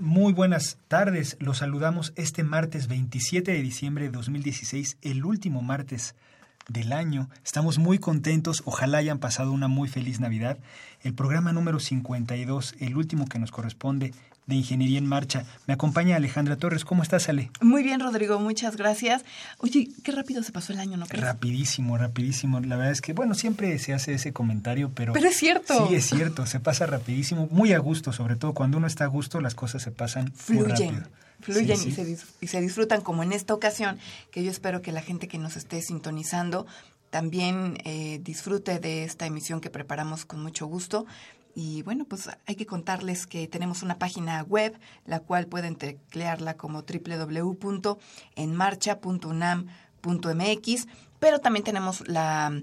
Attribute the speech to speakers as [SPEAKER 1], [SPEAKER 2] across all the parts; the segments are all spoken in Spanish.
[SPEAKER 1] muy buenas tardes. Los saludamos este martes 27 de diciembre de 2016, el último martes del año. Estamos muy contentos. Ojalá hayan pasado una muy feliz Navidad. El programa número 52, el último que nos corresponde de Ingeniería en Marcha. Me acompaña Alejandra Torres. ¿Cómo estás, Ale?
[SPEAKER 2] Muy bien, Rodrigo. Muchas gracias. Oye, qué rápido se pasó el año, ¿no crees?
[SPEAKER 1] Rapidísimo, rapidísimo. La verdad es que, bueno, siempre se hace ese comentario, pero...
[SPEAKER 2] Pero es cierto.
[SPEAKER 1] Sí, es cierto. Se pasa rapidísimo. Muy a gusto, sobre todo cuando uno está a gusto, las cosas se pasan
[SPEAKER 2] Fluyen.
[SPEAKER 1] muy rápido.
[SPEAKER 2] Fluyen
[SPEAKER 1] Sí,
[SPEAKER 2] Y, se y se disfrutan como en esta ocasión, que yo espero que la gente que nos esté sintonizando también eh, disfrute de esta emisión que preparamos con mucho gusto. Y bueno, pues hay que contarles que tenemos una página web, la cual pueden teclearla como www.enmarcha.unam.mx, pero también tenemos la,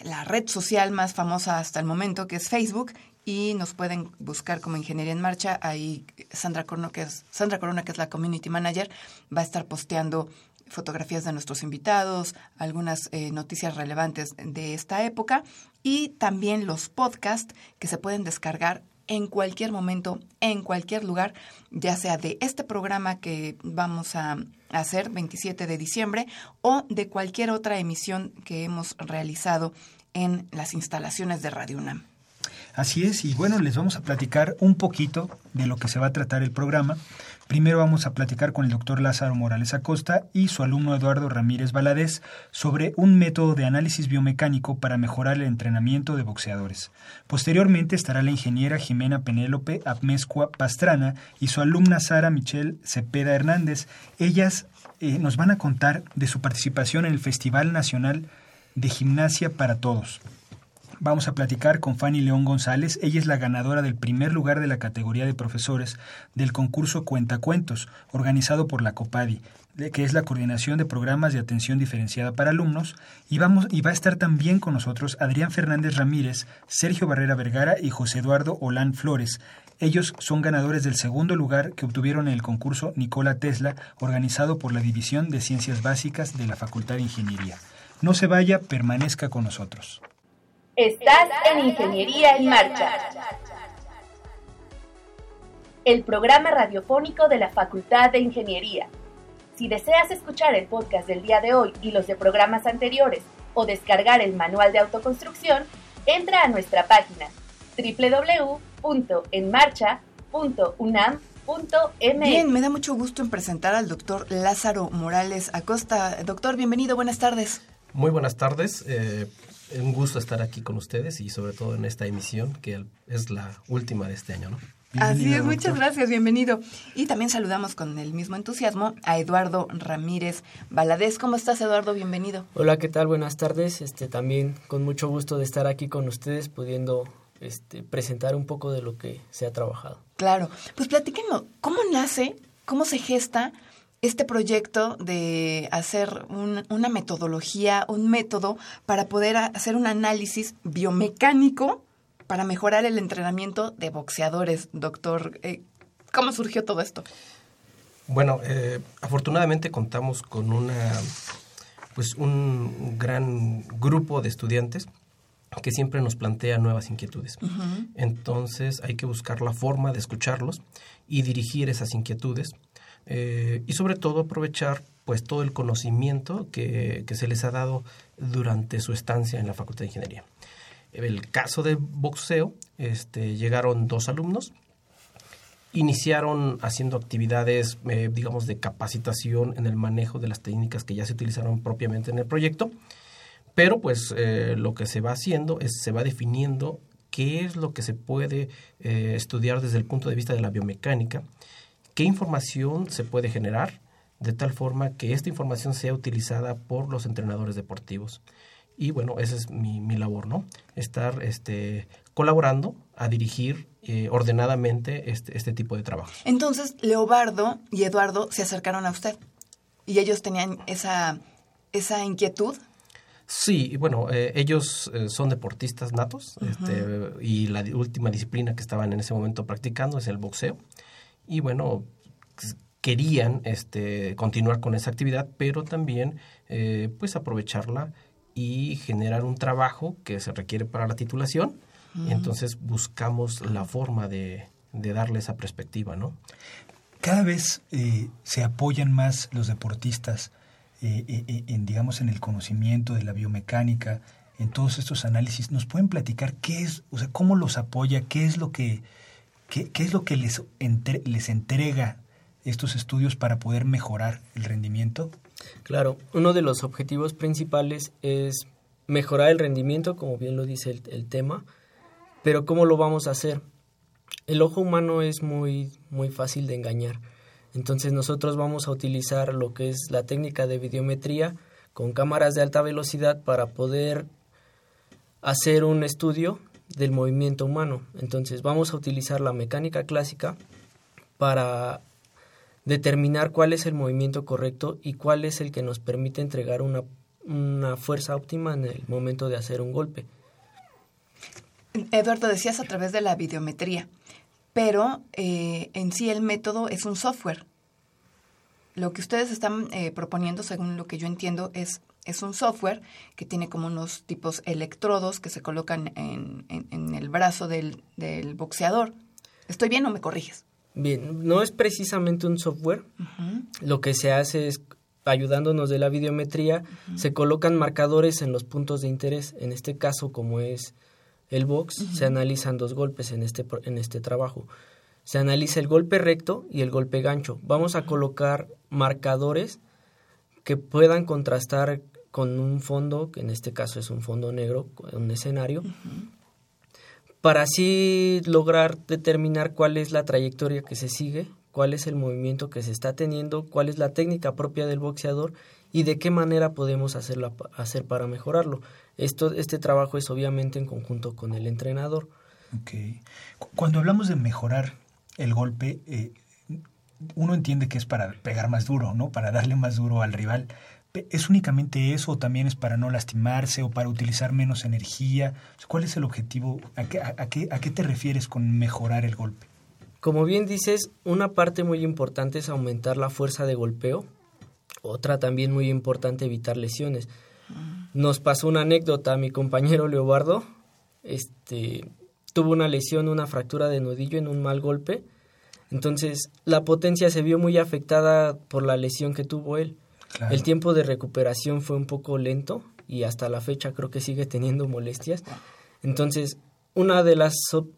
[SPEAKER 2] la red social más famosa hasta el momento, que es Facebook, y nos pueden buscar como Ingeniería en Marcha. Ahí Sandra Corona, que es, Sandra Corona, que es la Community Manager, va a estar posteando fotografías de nuestros invitados, algunas eh, noticias relevantes de esta época y también los podcasts que se pueden descargar en cualquier momento, en cualquier lugar, ya sea de este programa que vamos a hacer 27 de diciembre o de cualquier otra emisión que hemos realizado en las instalaciones de Radio UNAM.
[SPEAKER 1] Así es, y bueno, les vamos a platicar un poquito de lo que se va a tratar el programa. Primero vamos a platicar con el doctor Lázaro Morales Acosta y su alumno Eduardo Ramírez Valadez sobre un método de análisis biomecánico para mejorar el entrenamiento de boxeadores. Posteriormente estará la ingeniera Jimena Penélope Apmezcua Pastrana y su alumna Sara Michelle Cepeda Hernández. Ellas eh, nos van a contar de su participación en el Festival Nacional de Gimnasia para Todos. Vamos a platicar con Fanny León González. Ella es la ganadora del primer lugar de la categoría de profesores del concurso Cuentacuentos, organizado por la COPADI, que es la Coordinación de Programas de Atención Diferenciada para Alumnos. Y, vamos, y va a estar también con nosotros Adrián Fernández Ramírez, Sergio Barrera Vergara y José Eduardo Olán Flores. Ellos son ganadores del segundo lugar que obtuvieron en el concurso Nicola Tesla, organizado por la División de Ciencias Básicas de la Facultad de Ingeniería. No se vaya, permanezca con nosotros.
[SPEAKER 3] Estás en Ingeniería en Marcha. El programa radiofónico de la Facultad de Ingeniería. Si deseas escuchar el podcast del día de hoy y los de programas anteriores o descargar el manual de autoconstrucción, entra a nuestra página www.enmarcha.unam.mx.
[SPEAKER 2] Bien, me da mucho gusto en presentar al doctor Lázaro Morales Acosta. Doctor, bienvenido, buenas tardes.
[SPEAKER 4] Muy buenas tardes. eh, un gusto estar aquí con ustedes y sobre todo en esta emisión que es la última de este año, ¿no?
[SPEAKER 2] Así es, muchas
[SPEAKER 1] doctor.
[SPEAKER 2] gracias, bienvenido. Y también saludamos con el mismo entusiasmo a Eduardo Ramírez Valadez. ¿Cómo estás, Eduardo? Bienvenido.
[SPEAKER 5] Hola, ¿qué tal? Buenas tardes. Este, también con mucho gusto de estar aquí con ustedes, pudiendo este, presentar un poco de lo que se ha trabajado.
[SPEAKER 2] Claro, pues platíquenos, ¿cómo nace, cómo se gesta este proyecto de hacer un- una metodología, un método para poder hacer un análisis biomecánico para mejorar el entrenamiento de boxeadores, doctor? Eh, ¿Cómo surgió todo esto?
[SPEAKER 4] Bueno, eh, afortunadamente contamos con una, pues un gran grupo de estudiantes que siempre nos plantea nuevas inquietudes. Entonces hay que buscar la forma de escucharlos y dirigir esas inquietudes eh, y sobre todo aprovechar pues todo el conocimiento que, que se les ha dado durante su estancia en la Facultad de Ingeniería. El caso de boxeo, este, llegaron dos alumnos iniciaron haciendo actividades, eh, digamos, de capacitación en el manejo de las técnicas que ya se utilizaron propiamente en el proyecto, pero pues eh, lo que se va haciendo es se va definiendo qué es lo que se puede estudiar desde el punto de vista de la biomecánica, qué información se puede generar de tal forma que esta información sea utilizada por los entrenadores deportivos. Y bueno, esa es mi, mi labor, ¿no? Estar este, colaborando a dirigir eh, ordenadamente este, este tipo de trabajo.
[SPEAKER 2] Entonces, Leobardo y Eduardo se acercaron a usted y ellos tenían esa, esa inquietud.
[SPEAKER 4] Sí, bueno, eh, ellos eh, son deportistas natos este, y la última disciplina que estaban en ese momento practicando es el boxeo. Y bueno, querían este, continuar con esa actividad, pero también pues aprovecharla y generar un trabajo que se requiere para la titulación entonces buscamos la forma de, darle esa perspectiva, ¿no?
[SPEAKER 1] Cada vez eh, se apoyan más los deportistas eh, eh, en, digamos, en el conocimiento de la biomecánica, en todos estos análisis. ¿Nos pueden platicar qué es, o sea, cómo los apoya, qué es lo que, qué, es lo que les, les entrega estos estudios para poder mejorar el rendimiento?
[SPEAKER 5] Claro, uno de los objetivos principales es mejorar el rendimiento, como bien lo dice el tema, pero ¿cómo lo vamos a hacer? El ojo humano es muy, muy fácil de engañar. Entonces nosotros vamos a utilizar lo que es la técnica de videometría con cámaras de alta velocidad para poder hacer un estudio del movimiento humano. Entonces vamos a utilizar la mecánica clásica para determinar cuál es el movimiento correcto y cuál es el que nos permite entregar una, una fuerza óptima en el momento de hacer un golpe.
[SPEAKER 2] Eduardo, decías a través de la videometría, pero eh, en sí el método es un software. Lo que ustedes están eh, proponiendo, según lo que yo entiendo, es, es un software que tiene como unos tipos electrodos que se colocan en, en, el brazo del, del, boxeador. ¿Estoy bien o me corriges?
[SPEAKER 5] Bien, no es precisamente un software. Lo que se hace es ayudándonos de la videometría, se colocan marcadores en los puntos de interés, en este caso como es el box, se analizan dos golpes en este, en este trabajo. Se analiza el golpe recto y el golpe gancho. Vamos a colocar marcadores que puedan contrastar con un fondo, que en este caso es un fondo negro, un escenario, para así lograr determinar cuál es la trayectoria que se sigue, cuál es el movimiento que se está teniendo, cuál es la técnica propia del boxeador y de qué manera podemos hacerla, hacer para mejorarlo. Esto, este trabajo es obviamente en conjunto con el entrenador.
[SPEAKER 1] Okay. Cuando hablamos de mejorar el golpe, eh, uno entiende que es para pegar más duro, ¿no? Para darle más duro al rival. ¿Es únicamente eso o también es para no lastimarse o para utilizar menos energía? ¿Cuál es el objetivo? ¿A qué, a qué, a qué te refieres con mejorar el golpe?
[SPEAKER 5] Como bien dices, una parte muy importante es aumentar la fuerza de golpeo. Otra también muy importante, evitar lesiones. Nos pasó una anécdota a mi compañero Leobardo. Este, tuvo una lesión, una fractura de nudillo en un mal golpe. Entonces, la potencia se vio muy afectada por la lesión que tuvo él. El tiempo de recuperación fue un poco lento y hasta la fecha creo que sigue teniendo molestias. Entonces, una de las,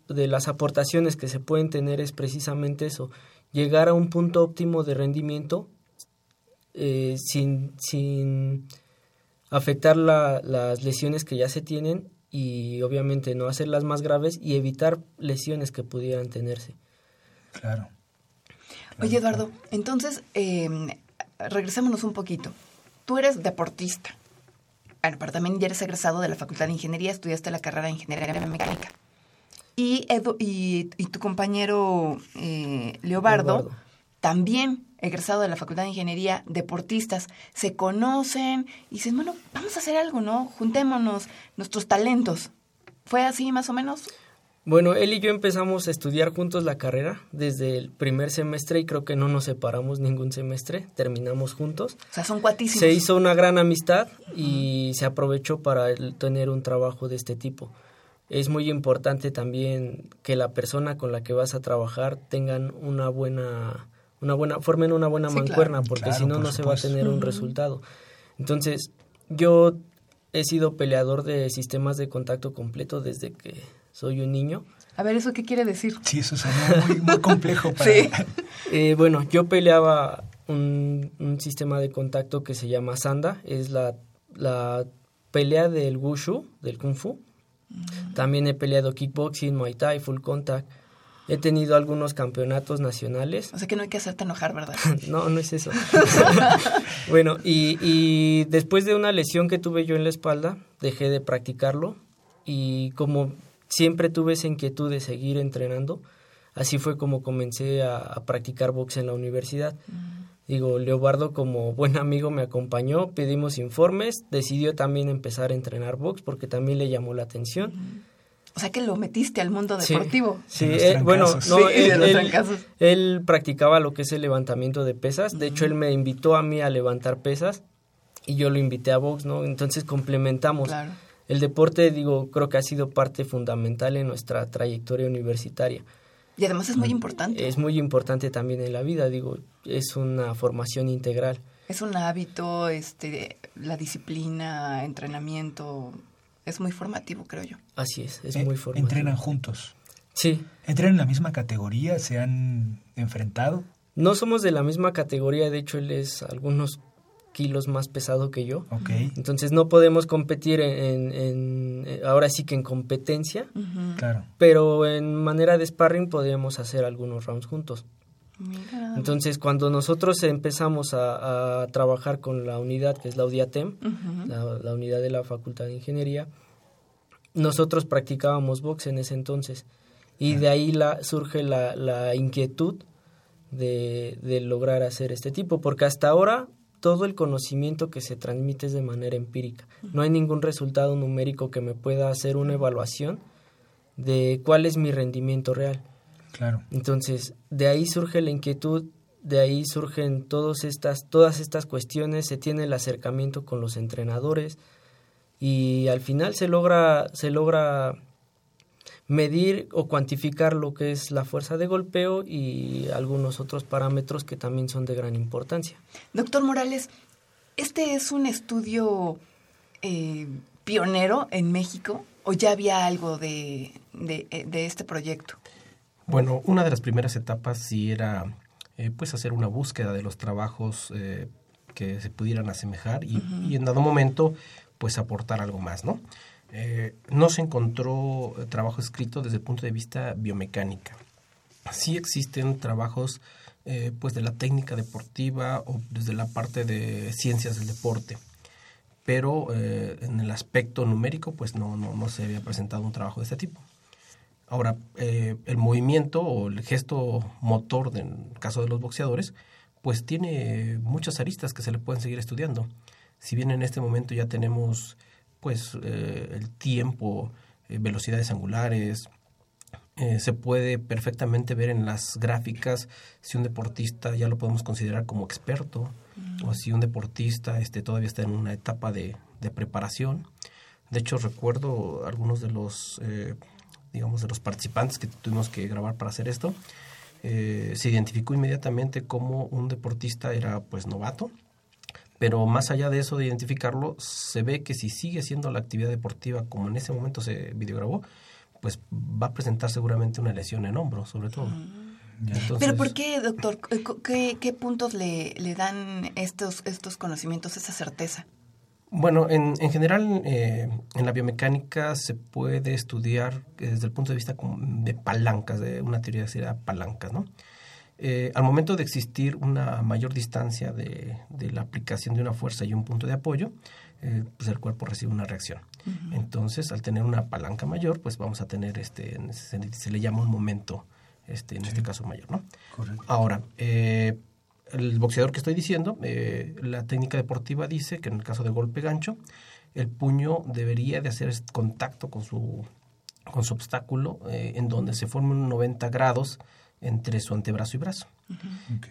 [SPEAKER 5] de las aportaciones que se pueden tener es precisamente eso, llegar a un punto óptimo de rendimiento eh, sin, sin afectar las lesiones que ya se tienen y obviamente no hacerlas más graves y evitar lesiones que pudieran tenerse.
[SPEAKER 1] Claro.
[SPEAKER 2] Oye, Eduardo, entonces, eh, regresémonos un poquito. Tú eres deportista. Bueno, pero también ya eres egresado de la Facultad de Ingeniería, estudiaste la carrera de Ingeniería Mecánica. Y, y, y, tu compañero eh, Leobardo, también egresado de la Facultad de Ingeniería, deportistas, se conocen y dicen, bueno, vamos a hacer algo, ¿no? Juntémonos nuestros talentos. ¿Fue así más o menos?
[SPEAKER 5] Bueno, él y yo empezamos a estudiar juntos la carrera desde el primer semestre y creo que no nos separamos ningún semestre, terminamos juntos.
[SPEAKER 2] O sea, son cuatísimos.
[SPEAKER 5] Se hizo una gran amistad y se aprovechó para tener un trabajo de este tipo. Es muy importante también que la persona con la que vas a trabajar tengan una buena una buena, formen una buena mancuerna, porque si no, no se va a tener un resultado. Entonces, yo he sido peleador de sistemas de contacto completo desde que soy un niño.
[SPEAKER 2] A ver, ¿eso qué quiere decir?
[SPEAKER 1] Sí, eso suena muy, muy complejo para...
[SPEAKER 2] Sí.
[SPEAKER 5] Eh, bueno, yo peleaba un, un sistema de contacto que se llama Sanda, es la, la pelea del Wushu, del Kung Fu. También he peleado kickboxing, Muay Thai, full contact. He tenido algunos campeonatos nacionales.
[SPEAKER 2] O sea que no hay que hacerte enojar, ¿verdad?
[SPEAKER 5] No, no es eso. bueno, y, y después de una lesión que tuve yo en la espalda, dejé de practicarlo y como siempre tuve esa inquietud de seguir entrenando, así fue como comencé a, a practicar box en la universidad. Digo, Leobardo como buen amigo me acompañó, pedimos informes, decidió también empezar a entrenar box porque también le llamó la atención.
[SPEAKER 2] O sea que lo metiste al mundo deportivo.
[SPEAKER 5] Sí,
[SPEAKER 1] De
[SPEAKER 5] eh, bueno, no,
[SPEAKER 2] Sí,
[SPEAKER 5] él, practicaba lo que es el levantamiento de pesas. De hecho, él me invitó a mí a levantar pesas y yo lo invité a box, ¿no? Entonces complementamos.
[SPEAKER 2] Claro.
[SPEAKER 5] El deporte, digo, creo que ha sido parte fundamental en nuestra trayectoria universitaria.
[SPEAKER 2] Y además es muy importante.
[SPEAKER 5] Es muy importante también en la vida, digo, es una formación integral.
[SPEAKER 2] Es un hábito, este, la disciplina, entrenamiento. Es muy formativo, creo yo.
[SPEAKER 5] Así es, es
[SPEAKER 1] Eh,
[SPEAKER 5] muy formativo.
[SPEAKER 1] Entrenan juntos.
[SPEAKER 5] Sí,
[SPEAKER 1] ¿Entrenan en la misma categoría? ¿Se han enfrentado?
[SPEAKER 5] no somos de la misma categoría, de hecho él es algunos kilos más pesado que yo.
[SPEAKER 1] Ok.
[SPEAKER 5] Entonces no podemos competir en, en- en- eh, ahora sí que en competencia,
[SPEAKER 1] Claro.
[SPEAKER 5] pero en manera de sparring podríamos hacer algunos rounds juntos.
[SPEAKER 2] Mira.
[SPEAKER 5] Entonces cuando nosotros empezamos a, a trabajar con la unidad que es la UDIATEM,
[SPEAKER 2] Ujú.
[SPEAKER 5] la, la unidad de la Facultad de Ingeniería, nosotros practicábamos box en ese entonces y de ahí la, surge la, la inquietud de, de lograr hacer este tipo, porque hasta ahora todo el conocimiento que se transmite es de manera empírica. No hay ningún resultado numérico que me pueda hacer una evaluación de cuál es mi rendimiento real.
[SPEAKER 1] Claro.
[SPEAKER 5] Entonces, de ahí surge la inquietud, de ahí surgen todas estas, todas estas cuestiones, se tiene el acercamiento con los entrenadores y al final se logra, se logra medir o cuantificar lo que es la fuerza de golpeo y algunos otros parámetros que también son de gran importancia.
[SPEAKER 2] Doctor Morales, ¿este es un estudio eh, pionero en México o ya había algo de, de, eh, de este proyecto?
[SPEAKER 4] Bueno, una de las primeras etapas sí era eh, pues hacer una búsqueda de los trabajos eh, que se pudieran asemejar y, y en dado momento pues aportar algo más, ¿no? Eh, no se encontró eh, trabajo escrito desde el punto de vista biomecánica. Sí existen trabajos eh, pues de la técnica deportiva o desde la parte de ciencias del deporte, pero en el aspecto numérico pues no, no, no se había presentado un trabajo de este tipo. Ahora, el movimiento o el gesto motor, de- en el caso de los boxeadores, pues tiene muchas aristas que se le pueden seguir estudiando. Si bien en este momento ya tenemos pues eh, el tiempo, eh, velocidades angulares, eh, se puede perfectamente ver en las gráficas si un deportista ya lo podemos considerar como experto o si un deportista este, todavía está en una etapa de, de preparación. De hecho, recuerdo algunos de los, digamos, de los participantes que tuvimos que grabar para hacer esto. se identificó inmediatamente como un deportista era pues novato, pero más allá de eso de identificarlo, se ve que si sigue siendo la actividad deportiva como en ese momento se videograbó, pues va a presentar seguramente una lesión en hombro, sobre todo. Entonces,
[SPEAKER 2] ¿Pero por qué, doctor? Eh, ¿Qué, qué puntos le, le dan estos, estos conocimientos, esa certeza?
[SPEAKER 4] Bueno, en, en general, eh, en la biomecánica se puede estudiar desde el punto de vista como de palancas, de una teoría que sería palancas, ¿no? Eh, al momento de existir una mayor distancia de, de la aplicación de una fuerza y un punto de apoyo, eh, pues el cuerpo recibe una reacción. Entonces, al tener una palanca mayor, pues vamos a tener, este, se, se le llama un momento, este, en este caso mayor, ¿no?
[SPEAKER 1] Correcto.
[SPEAKER 4] Ahora, eh, el boxeador que estoy diciendo, eh, la técnica deportiva dice que en el caso de golpe gancho, el puño debería de hacer contacto con su, con su obstáculo, eh, en donde se forme un 90 grados entre su antebrazo y brazo.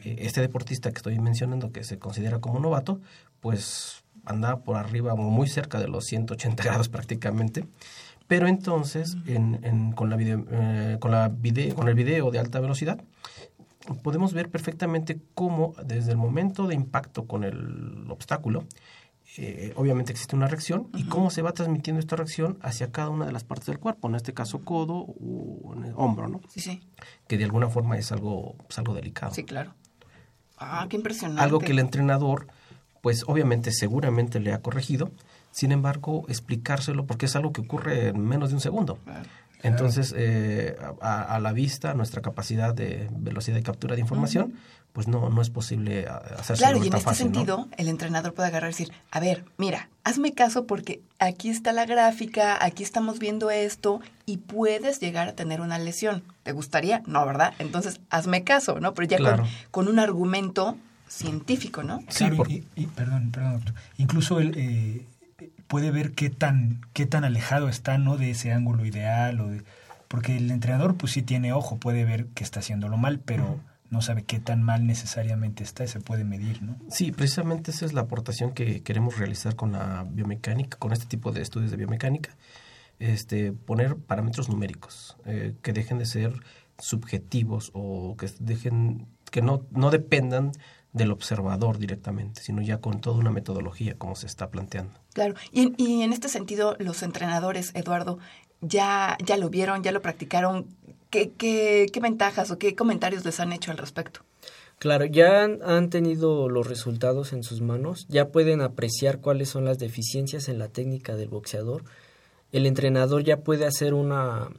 [SPEAKER 4] Eh, Este deportista que estoy mencionando, que se considera como novato, pues anda por arriba o muy cerca de los 180 grados prácticamente. Pero entonces, en, en- con, la video- eh, con, la video, con el video de alta velocidad, podemos ver perfectamente cómo desde el momento de impacto con el obstáculo, eh, obviamente existe una reacción y cómo se va transmitiendo esta reacción hacia cada una de las partes del cuerpo, en este caso codo o en el hombro, ¿no?
[SPEAKER 2] Sí, sí.
[SPEAKER 4] Que de alguna forma es algo, pues, algo delicado.
[SPEAKER 2] Sí, claro. Ah, qué impresionante.
[SPEAKER 4] Algo que el entrenador, pues obviamente seguramente le ha corregido, sin embargo, explicárselo porque es algo que ocurre en menos de un segundo. Entonces, eh, a, a, la vista, nuestra capacidad de velocidad de captura de información, pues no, no es posible hacerse
[SPEAKER 2] Claro, y en
[SPEAKER 4] tan
[SPEAKER 2] este
[SPEAKER 4] fácil, ¿no?
[SPEAKER 2] sentido, el entrenador puede agarrar y decir, a ver, mira, hazme caso porque aquí está la gráfica, aquí estamos viendo esto y puedes llegar a tener una lesión. ¿Te gustaría? No, ¿verdad? Entonces, hazme caso, ¿no? Pero ya
[SPEAKER 4] Claro.
[SPEAKER 2] con, con un argumento científico, ¿no?
[SPEAKER 4] Sí,
[SPEAKER 1] Claro,
[SPEAKER 4] por-
[SPEAKER 1] y, y- perdón, perdón, doctor. Incluso él eh, puede ver qué tan, qué tan alejado está, ¿no? De ese ángulo ideal o de... Porque el entrenador, pues sí tiene ojo, puede ver que está haciéndolo mal, pero no sabe qué tan mal necesariamente está y se puede medir, ¿no?
[SPEAKER 4] Sí, precisamente esa es la aportación que queremos realizar con la biomecánica, con este tipo de estudios de biomecánica, este, poner parámetros numéricos eh, que dejen de ser subjetivos o que dejen que no, no dependan del observador directamente, sino ya con toda una metodología como se está planteando.
[SPEAKER 2] Claro. Y, en- y en este sentido, los entrenadores, Eduardo, ya, ya lo vieron, ya lo practicaron. ¿Qué, qué, qué ventajas o qué comentarios les han hecho al respecto?
[SPEAKER 5] Claro, ya han, han tenido los resultados en sus manos, ya pueden apreciar cuáles son las deficiencias en la técnica del boxeador. El entrenador ya puede hacer una,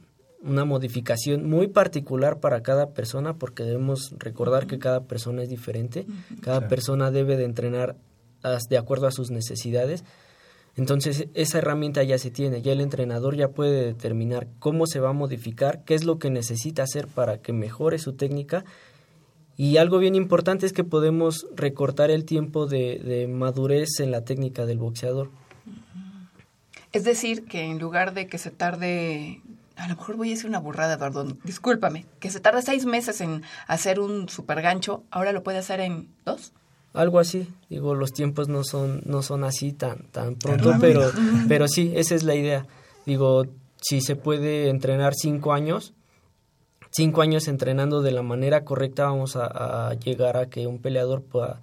[SPEAKER 5] una modificación muy particular para cada persona porque debemos recordar que cada persona es diferente, cada persona debe de entrenar as- de acuerdo a sus necesidades. Entonces esa herramienta ya se tiene, ya el entrenador ya puede determinar cómo se va a modificar, qué es lo que necesita hacer para que mejore su técnica y algo bien importante es que podemos recortar el tiempo de, madurez en la técnica del boxeador.
[SPEAKER 2] Es decir, que en lugar de que se tarde, a lo mejor voy a decir una burrada, Eduardo, discúlpame, que se tarde seis meses en hacer un super gancho, ahora lo puede hacer en dos.
[SPEAKER 5] Algo así, digo, los tiempos no son, no son así tan, tan pronto, pero, pero sí, esa es la idea. Digo, si se puede entrenar cinco años, cinco años entrenando de la manera correcta, vamos a, a llegar a que un peleador pueda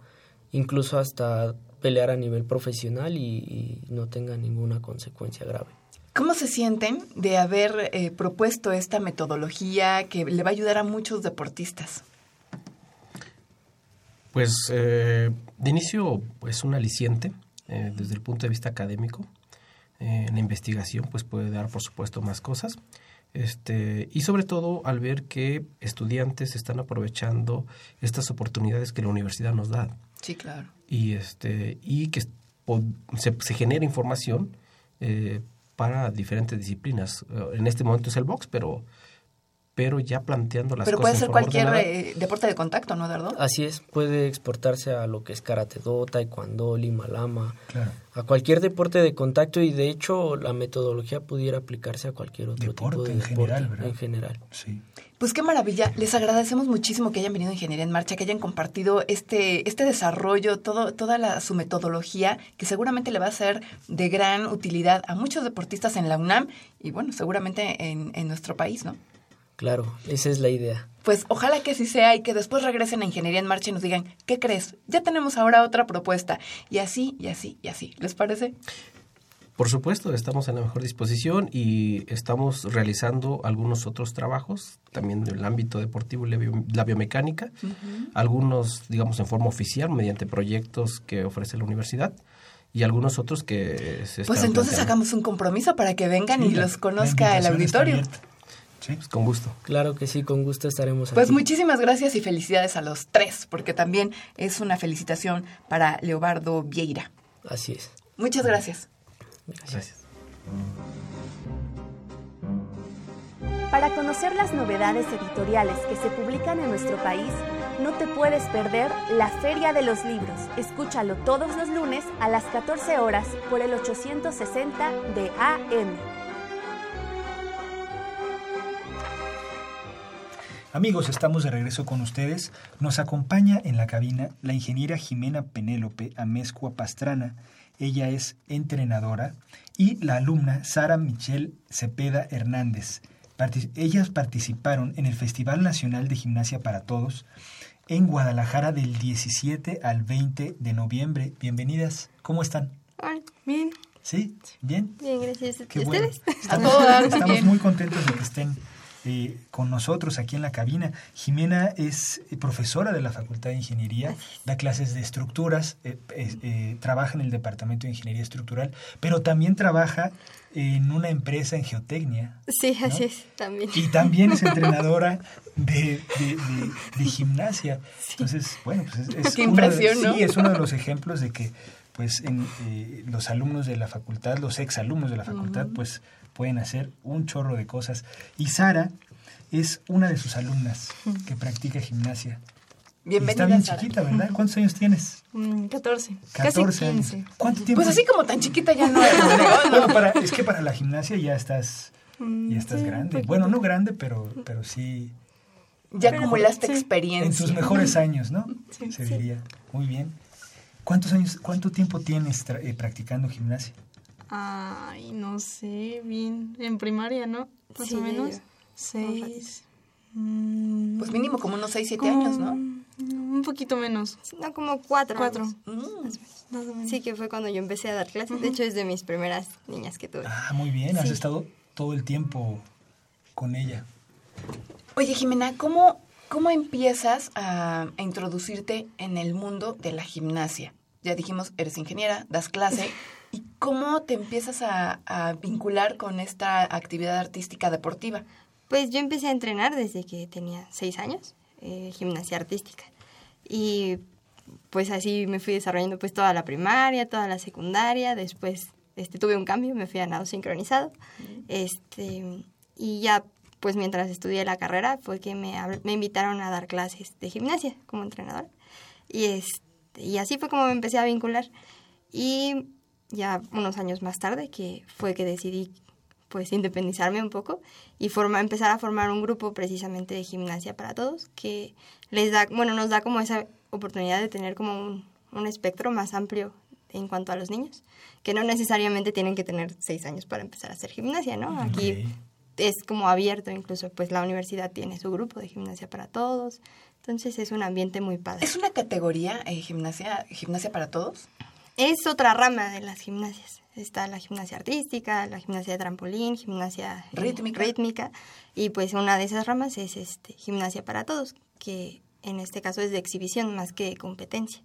[SPEAKER 5] incluso hasta pelear a nivel profesional y, y no tenga ninguna consecuencia grave.
[SPEAKER 2] ¿Cómo se sienten de haber eh, propuesto esta metodología que le va a ayudar a muchos deportistas?
[SPEAKER 4] Pues eh, de inicio es un aliciente eh, desde el punto de vista académico. Eh, en la investigación pues puede dar por supuesto más cosas. Este, y sobre todo al ver que estudiantes están aprovechando estas oportunidades que la universidad nos da
[SPEAKER 2] Sí, claro.
[SPEAKER 4] y este y que se, se genera información eh, para diferentes disciplinas. Eh, En este momento es el box, pero pero ya planteando las
[SPEAKER 2] Pero
[SPEAKER 4] cosas
[SPEAKER 2] puede
[SPEAKER 4] en
[SPEAKER 2] ser cualquier eh, deporte de contacto, ¿no, Eduardo?
[SPEAKER 5] Así es, puede exportarse a lo que es karate do, taekwondo, lima lama,
[SPEAKER 1] Claro.
[SPEAKER 5] a cualquier deporte de contacto y de hecho la metodología pudiera aplicarse a cualquier otro
[SPEAKER 1] Deporte
[SPEAKER 5] tipo de
[SPEAKER 1] en
[SPEAKER 5] deporte
[SPEAKER 1] general, ¿verdad?
[SPEAKER 5] en general.
[SPEAKER 1] Sí.
[SPEAKER 2] Pues qué maravilla. Les agradecemos muchísimo que hayan venido a Ingeniería en Marcha, que hayan compartido este, este desarrollo, todo, toda la, su metodología, que seguramente le va a ser de gran utilidad a muchos deportistas en la UNAM y bueno, seguramente en, en nuestro país, ¿no?
[SPEAKER 5] Claro, esa es la idea.
[SPEAKER 2] Pues ojalá que así sea y que después regresen a Ingeniería en Marcha y nos digan, ¿qué crees? Ya tenemos ahora otra propuesta. Y así, y así, y así. ¿Les parece?
[SPEAKER 4] Por supuesto, estamos en la mejor disposición y estamos realizando algunos otros trabajos, también en el ámbito deportivo y la, bio- la biomecánica, algunos, digamos, en forma oficial, mediante proyectos que ofrece la universidad, y algunos otros que se
[SPEAKER 2] Pues
[SPEAKER 4] están
[SPEAKER 2] entonces
[SPEAKER 4] planteando.
[SPEAKER 2] hagamos un compromiso para que vengan
[SPEAKER 1] Sí,
[SPEAKER 2] y
[SPEAKER 1] la-
[SPEAKER 2] los conozca el auditorio.
[SPEAKER 1] Sí.
[SPEAKER 4] Pues con gusto.
[SPEAKER 5] Claro que sí, con gusto estaremos
[SPEAKER 2] Pues
[SPEAKER 5] aquí.
[SPEAKER 2] muchísimas gracias y felicidades a los tres, porque también es una felicitación para Leobardo Vieira.
[SPEAKER 5] Así es.
[SPEAKER 2] Muchas gracias.
[SPEAKER 4] Gracias.
[SPEAKER 3] Para conocer las novedades editoriales que se publican en nuestro país, no te puedes perder la Feria de los Libros. Escúchalo todos los lunes a las 14 horas por el 860 de AM.
[SPEAKER 1] Amigos, estamos de regreso con ustedes. Nos acompaña en la cabina la ingeniera Jimena Penélope Amezcua Pastrana. Ella es entrenadora. Y la alumna Sara Michelle Cepeda Hernández. Parti- ellas participaron en el Festival Nacional de Gimnasia para Todos en Guadalajara del 17 al 20 de noviembre. Bienvenidas. ¿Cómo están?
[SPEAKER 6] Bien,
[SPEAKER 1] ¿Sí? ¿Bien?
[SPEAKER 6] bien, gracias.
[SPEAKER 1] Qué
[SPEAKER 6] ¿Y
[SPEAKER 1] bueno.
[SPEAKER 6] ustedes?
[SPEAKER 1] Estamos, estamos muy contentos de que estén eh, con nosotros aquí en la cabina. Jimena es eh, profesora de la Facultad de Ingeniería, da clases de estructuras, eh, trabaja en el Departamento de Ingeniería Estructural, pero también trabaja en una empresa en geotecnia.
[SPEAKER 6] Sí, así es, también.
[SPEAKER 1] Y también es entrenadora de, de- de- de gimnasia. Entonces, bueno, pues es, es
[SPEAKER 2] Qué
[SPEAKER 1] uno de-
[SPEAKER 2] impresión, ¿no?
[SPEAKER 1] sí, es uno de los ejemplos de que pues en, eh, los alumnos de la facultad, los exalumnos de la facultad, pues pueden hacer un chorro de cosas. Y Sara es una de sus alumnas que practica gimnasia.
[SPEAKER 2] Bienvenida,
[SPEAKER 1] está bien
[SPEAKER 2] Sara.
[SPEAKER 1] chiquita, ¿verdad? ¿Cuántos años tienes?
[SPEAKER 7] Mm, 14.
[SPEAKER 1] 14
[SPEAKER 7] Casi
[SPEAKER 1] años.
[SPEAKER 7] 15.
[SPEAKER 1] ¿Cuánto tiempo?
[SPEAKER 2] Pues así como tan chiquita ya no es.
[SPEAKER 1] Bueno, para- es que para la gimnasia ya estás,
[SPEAKER 7] Mm,
[SPEAKER 1] ya estás
[SPEAKER 7] sí,
[SPEAKER 1] grande. Bueno, no grande, pero, pero sí
[SPEAKER 2] Ya acumulaste
[SPEAKER 7] sí.
[SPEAKER 2] experiencia.
[SPEAKER 1] en tus mejores años, ¿no?
[SPEAKER 7] Sí.
[SPEAKER 1] Se diría. Muy bien. ¿Cuántos años, cuánto tiempo tienes eh, practicando gimnasia?
[SPEAKER 7] Ay, no sé, bien. En primaria, ¿no? Más
[SPEAKER 6] Sí,
[SPEAKER 7] o menos. Seis. Mm,
[SPEAKER 2] Pues mínimo como unos 6, 7
[SPEAKER 7] como-
[SPEAKER 2] años, ¿no?
[SPEAKER 7] Un poquito menos.
[SPEAKER 6] No, como cuatro.
[SPEAKER 7] Cuatro.
[SPEAKER 2] Mm.
[SPEAKER 7] Más o menos.
[SPEAKER 6] Sí, que fue cuando yo empecé a dar clases. De hecho, es de mis primeras niñas que tuve.
[SPEAKER 1] Ah, muy bien. Has
[SPEAKER 6] Sí.
[SPEAKER 1] estado todo el tiempo con ella.
[SPEAKER 2] Oye, Jimena, ¿cómo, cómo empiezas a, a introducirte en el mundo de la gimnasia? Ya dijimos, eres ingeniera, das clase. ¿Y cómo te empiezas a, a vincular con esta actividad artística deportiva?
[SPEAKER 6] Pues yo empecé a entrenar desde que tenía seis años, eh, gimnasia artística. Y pues así me fui desarrollando pues toda la primaria, toda la secundaria, después este, tuve un cambio, me fui a nado sincronizado. Este, y ya pues mientras estudié la carrera fue que me, me invitaron a dar clases de gimnasia como entrenador. Y, este, y así fue como me empecé a vincular. Y ya unos años más tarde que fue que decidí pues independizarme un poco y forma, empezar a formar un grupo precisamente de gimnasia para todos que les da, bueno, nos da como esa oportunidad de tener como un, un espectro más amplio en cuanto a los niños, que no necesariamente tienen que tener seis años para empezar a hacer gimnasia, ¿no? Aquí es como abierto, incluso pues la universidad tiene su grupo de gimnasia para todos, entonces es un ambiente muy padre.
[SPEAKER 2] ¿Es una categoría eh, gimnasia, gimnasia para todos?
[SPEAKER 6] Es otra rama de las gimnasias. Está la gimnasia artística, la gimnasia de trampolín, gimnasia eh,
[SPEAKER 2] Rítmica.
[SPEAKER 6] rítmica, y pues una de esas ramas es este gimnasia para todos, que en este caso es de exhibición más que de competencia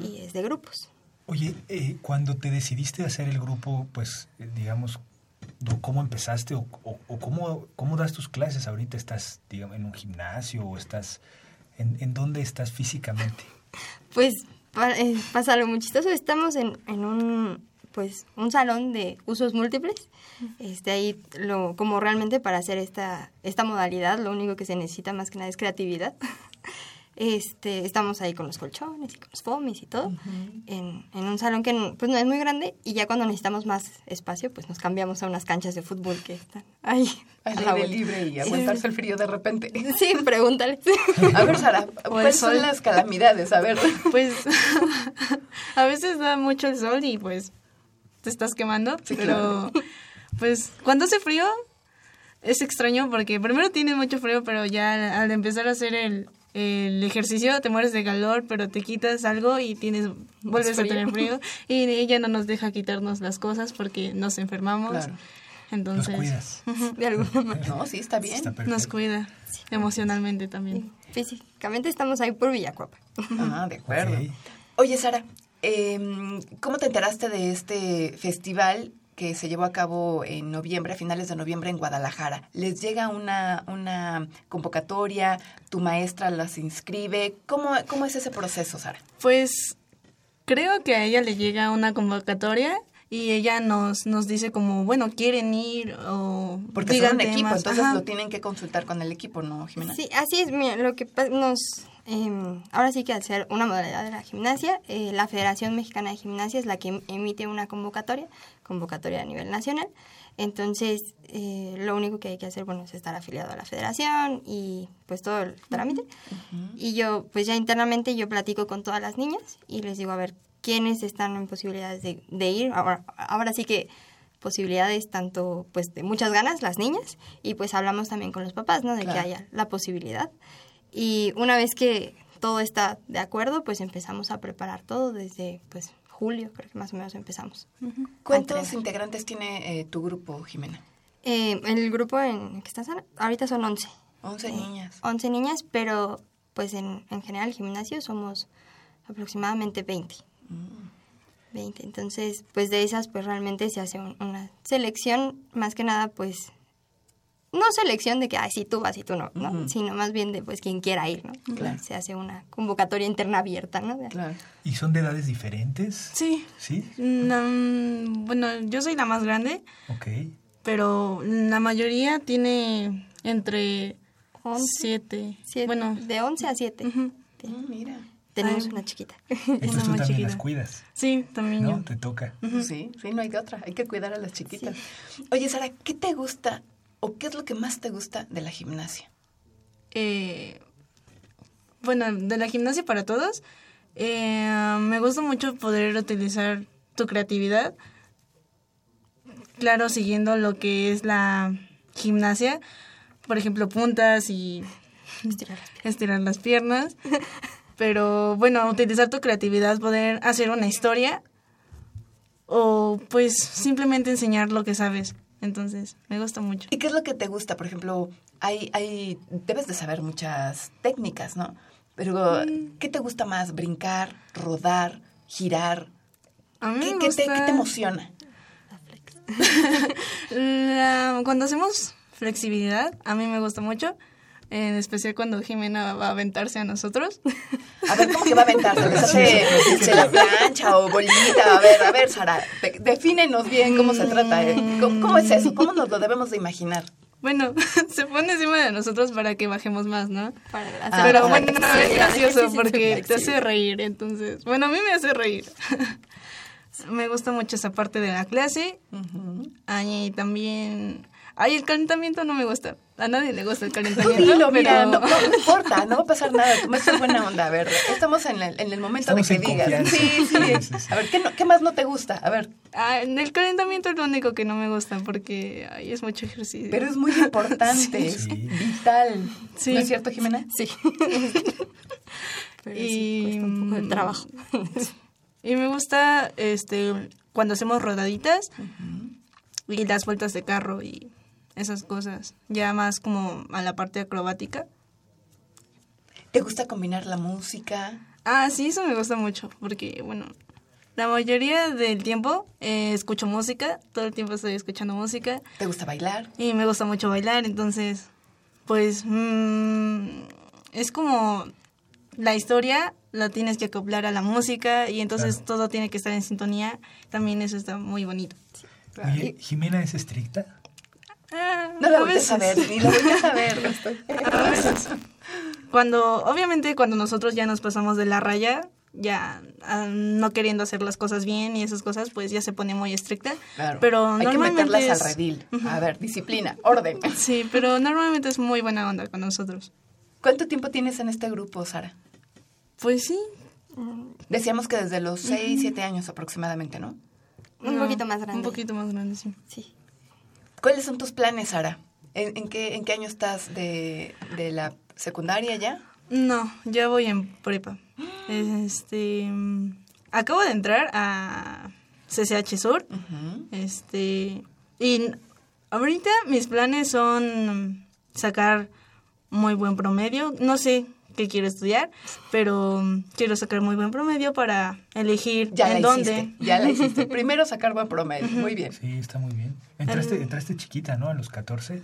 [SPEAKER 6] y es de grupos.
[SPEAKER 1] Oye, eh, cuando te decidiste hacer el grupo, pues, digamos, ¿cómo empezaste o, o- o cómo, cómo das tus clases ahorita? ¿Estás, digamos, en un gimnasio o estás... ¿En, en dónde estás físicamente?
[SPEAKER 6] Pues pasa algo muy. Estamos en, en un pues un salón de usos múltiples. Este ahí lo como realmente para hacer esta esta modalidad lo único que se necesita más que nada es creatividad. Este, estamos ahí con los colchones y con los fomes y todo, en, en un salón que no- pues no es muy grande y ya cuando necesitamos más espacio pues nos cambiamos a unas canchas de fútbol que están ahí.
[SPEAKER 2] Al aire libre y aguantarse el frío de repente.
[SPEAKER 6] Sí, pregúntale.
[SPEAKER 2] A ver, Sara, ¿cuáles son
[SPEAKER 7] sol.
[SPEAKER 2] las calamidades? A ver.
[SPEAKER 7] Pues a veces da mucho el sol y pues te estás quemando,
[SPEAKER 2] Sí,
[SPEAKER 7] pero pues cuando hace frío es extraño porque primero tienes mucho frío, pero ya al empezar a hacer el, el ejercicio te mueres de calor, pero te quitas algo y tienes vuelves a tener frío y ella no nos deja quitarnos las cosas porque nos enfermamos.
[SPEAKER 2] Claro.
[SPEAKER 7] Entonces,
[SPEAKER 1] cuidas.
[SPEAKER 6] De alguna manera.
[SPEAKER 2] No, sí, está bien.
[SPEAKER 1] Está
[SPEAKER 7] nos cuida emocionalmente también.
[SPEAKER 6] Físicamente estamos ahí por Villacuapa.
[SPEAKER 2] Ah, de acuerdo. Oye, Sara, em, ¿cómo te enteraste de este festival que se llevó a cabo en noviembre, a finales de noviembre en Guadalajara? ¿Les llega una, una convocatoria? ¿Tu maestra las inscribe? ¿Cómo, ¿Cómo es ese proceso, Sara?
[SPEAKER 7] Pues creo que a ella le llega una convocatoria y ella nos, nos dice como, bueno, quieren ir o
[SPEAKER 2] Porque
[SPEAKER 7] digan
[SPEAKER 2] son un equipo,
[SPEAKER 7] temas.
[SPEAKER 2] entonces
[SPEAKER 7] Ajá.
[SPEAKER 2] lo tienen que consultar con el equipo, ¿no, Jimena?
[SPEAKER 6] Sí, así es. Mira, lo que nos. em, ahora sí que al ser una modalidad de la gimnasia, eh, la Federación Mexicana de Gimnasia es la que em- emite una convocatoria, convocatoria a nivel nacional. Entonces, eh, lo único que hay que hacer, bueno, es estar afiliado a la federación y pues todo el trámite. Y yo, pues ya internamente yo platico con todas las niñas y les digo, a ver, quiénes están en posibilidades de, de ir. Ahora, ahora sí que posibilidades tanto pues de muchas ganas las niñas y pues hablamos también con los papás, ¿no? De
[SPEAKER 2] Claro.
[SPEAKER 6] que haya la posibilidad. Y una vez que todo está de acuerdo, pues empezamos a preparar todo desde pues julio, creo que más o menos empezamos.
[SPEAKER 2] ¿Cuántos integrantes tiene eh, tu grupo, Jimena?
[SPEAKER 6] Eh, el grupo en que estás ahorita son 11.
[SPEAKER 2] 11
[SPEAKER 6] Eh,
[SPEAKER 2] niñas.
[SPEAKER 6] 11 niñas, pero pues en, en general el gimnasio somos aproximadamente 20.
[SPEAKER 2] Mm.
[SPEAKER 6] 20. Entonces, pues de esas pues realmente se hace un- una selección, más que nada pues no selección de que, ay, sí, tú vas y tú no, ¿no? Sino más bien de pues quien quiera ir, ¿no?
[SPEAKER 2] Claro.
[SPEAKER 6] Se hace una convocatoria interna abierta, ¿no?
[SPEAKER 2] Claro.
[SPEAKER 1] ¿Y son de edades diferentes?
[SPEAKER 7] Sí.
[SPEAKER 1] ¿Sí?
[SPEAKER 7] Mm, bueno, yo soy la más grande,
[SPEAKER 1] Ok.
[SPEAKER 7] pero la mayoría tiene entre
[SPEAKER 6] Once.
[SPEAKER 7] siete.
[SPEAKER 6] Siete-
[SPEAKER 7] Bueno,
[SPEAKER 6] de 11 a 7.
[SPEAKER 7] ujú.
[SPEAKER 2] Mm, mira.
[SPEAKER 6] Tenemos
[SPEAKER 7] Ay.
[SPEAKER 6] una chiquita.
[SPEAKER 1] Entonces tú
[SPEAKER 7] muy
[SPEAKER 1] también
[SPEAKER 7] chiquita.
[SPEAKER 1] las cuidas,
[SPEAKER 7] sí, también
[SPEAKER 1] ¿no?
[SPEAKER 7] yo.
[SPEAKER 1] Te toca.
[SPEAKER 2] Sí, sí, no hay de otra. Hay que cuidar a las chiquitas. Oye, Sara, ¿qué te gusta o qué es lo que más te gusta de la gimnasia?
[SPEAKER 7] Eh, bueno, de la gimnasia para todos, eh, me gusta mucho poder utilizar tu creatividad. Claro, siguiendo lo que es la gimnasia, por ejemplo, puntas y
[SPEAKER 6] Estirar las piernas.
[SPEAKER 7] estirar las piernas. Pero bueno, utilizar tu creatividad, poder hacer una historia o pues simplemente enseñar lo que sabes. Entonces, me gusta mucho.
[SPEAKER 2] ¿Y qué es lo que te gusta? Por ejemplo, hay, hay, debes de saber muchas técnicas, ¿no? Pero, ¿qué te gusta más? ¿Brincar, rodar, girar?
[SPEAKER 7] A mí
[SPEAKER 2] ¿Qué,
[SPEAKER 7] me
[SPEAKER 2] qué te, qué te emociona?
[SPEAKER 7] La- cuando hacemos flexibilidad, a mí me gusta mucho, en especial cuando Jimena va a aventarse a nosotros.
[SPEAKER 2] A ver, ¿cómo que va a aventar? ¿Se les hace se la plancha o bolita? A ver, a ver, Sara, de- defínenos bien cómo se trata. ¿eh? ¿Cómo, cómo es eso? ¿Cómo nos lo debemos de imaginar?
[SPEAKER 7] Bueno, se pone encima de nosotros para que bajemos más, ¿no?
[SPEAKER 6] Para
[SPEAKER 2] Ah,
[SPEAKER 7] Pero
[SPEAKER 2] para
[SPEAKER 7] bueno,
[SPEAKER 2] que
[SPEAKER 7] no,
[SPEAKER 2] se
[SPEAKER 7] es gracioso porque te hace reír, entonces, bueno, a mí me hace reír. me gusta mucho esa parte de la clase. Ahí también... Ay, el calentamiento no me gusta. A nadie le gusta el
[SPEAKER 2] Tú
[SPEAKER 7] calentamiento.
[SPEAKER 2] dilo, mira,
[SPEAKER 7] pero-
[SPEAKER 2] no, no, no importa, no va a pasar nada. Tú me estás buena onda. A ver, estamos en el, en el momento
[SPEAKER 1] Estamos
[SPEAKER 2] de que digas.
[SPEAKER 1] confianza.
[SPEAKER 2] Sí, sí.
[SPEAKER 1] Sí, sí, sí.
[SPEAKER 2] A ver, ¿qué, no- ¿qué más no te gusta? A ver,
[SPEAKER 7] Ah, en el calentamiento es lo único que no me gusta porque ay, es mucho ejercicio.
[SPEAKER 2] pero es muy importante, es
[SPEAKER 1] Sí.
[SPEAKER 2] vital.
[SPEAKER 7] Sí.
[SPEAKER 2] ¿No es cierto, Jimena?
[SPEAKER 6] Sí. Pero
[SPEAKER 7] Y-
[SPEAKER 6] sí, cuesta un poco de trabajo.
[SPEAKER 7] Y me gusta este cuando hacemos rodaditas y las vueltas de carro y esas cosas. Ya más como a la parte acrobática.
[SPEAKER 2] ¿Te gusta combinar la música?
[SPEAKER 7] Ah, sí, eso me gusta mucho porque, bueno, la mayoría del tiempo eh, escucho música, todo el tiempo estoy escuchando música
[SPEAKER 2] ¿Te gusta bailar?
[SPEAKER 7] y me gusta mucho bailar, entonces, pues, mm, es como la historia la tienes que acoplar a la música y entonces
[SPEAKER 1] Claro.
[SPEAKER 7] todo tiene que estar en sintonía. También eso está muy bonito.
[SPEAKER 1] Oye, ¿Jimena es estricta?
[SPEAKER 7] Ah,
[SPEAKER 2] No lo
[SPEAKER 7] a
[SPEAKER 2] ver, ni lo voltees a ver. Estoy-
[SPEAKER 7] A veces. Cuando, obviamente, cuando nosotros ya nos pasamos de la raya, ya ah, no queriendo hacer las cosas bien y esas cosas, pues ya se pone muy estricta.
[SPEAKER 2] Claro.
[SPEAKER 7] Pero
[SPEAKER 2] Hay que
[SPEAKER 7] normalmente
[SPEAKER 2] meterlas
[SPEAKER 7] es-
[SPEAKER 2] al redil. A ver, disciplina, orden.
[SPEAKER 7] Sí, pero normalmente es muy buena onda con nosotros.
[SPEAKER 2] ¿Cuánto tiempo tienes en este grupo, Sara?
[SPEAKER 7] Pues sí.
[SPEAKER 2] Decíamos que desde los 6, 7 años aproximadamente, ¿no?
[SPEAKER 6] Un
[SPEAKER 7] No,
[SPEAKER 6] poquito más grande.
[SPEAKER 7] Un poquito más grande, sí.
[SPEAKER 6] Sí.
[SPEAKER 2] ¿Cuáles son tus planes, Sara? ¿En, en qué, en qué año estás de, de la secundaria ya?
[SPEAKER 7] No, ya voy en prepa. Este, acabo de entrar a CCH Sur. Este, y ahorita mis planes son sacar muy buen promedio. No sé qué quiero estudiar, pero mm, quiero sacar muy buen promedio para elegir
[SPEAKER 2] Ya
[SPEAKER 7] en
[SPEAKER 2] la
[SPEAKER 7] dónde.
[SPEAKER 2] hiciste, ya la hiciste. Primero sacar buen promedio, muy bien.
[SPEAKER 1] Sí, está muy bien. Entraste, entraste chiquita, ¿no? A los 14.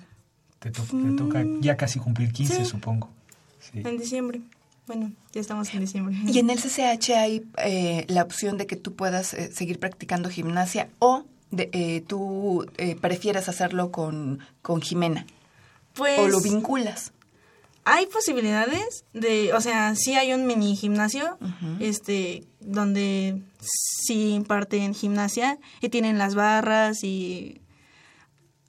[SPEAKER 1] Te, to- te toca ya casi cumplir 15,
[SPEAKER 7] Sí.
[SPEAKER 1] supongo. Sí.
[SPEAKER 7] En diciembre. Bueno, ya estamos en diciembre.
[SPEAKER 2] Y en el CCH hay eh, la opción de que tú puedas eh, seguir practicando gimnasia o de, eh, tú eh, prefieres hacerlo con, con Jimena
[SPEAKER 7] pues,
[SPEAKER 2] o lo vinculas.
[SPEAKER 7] Hay posibilidades de, o sea, sí hay un mini gimnasio, este, donde sí imparten gimnasia y tienen las barras y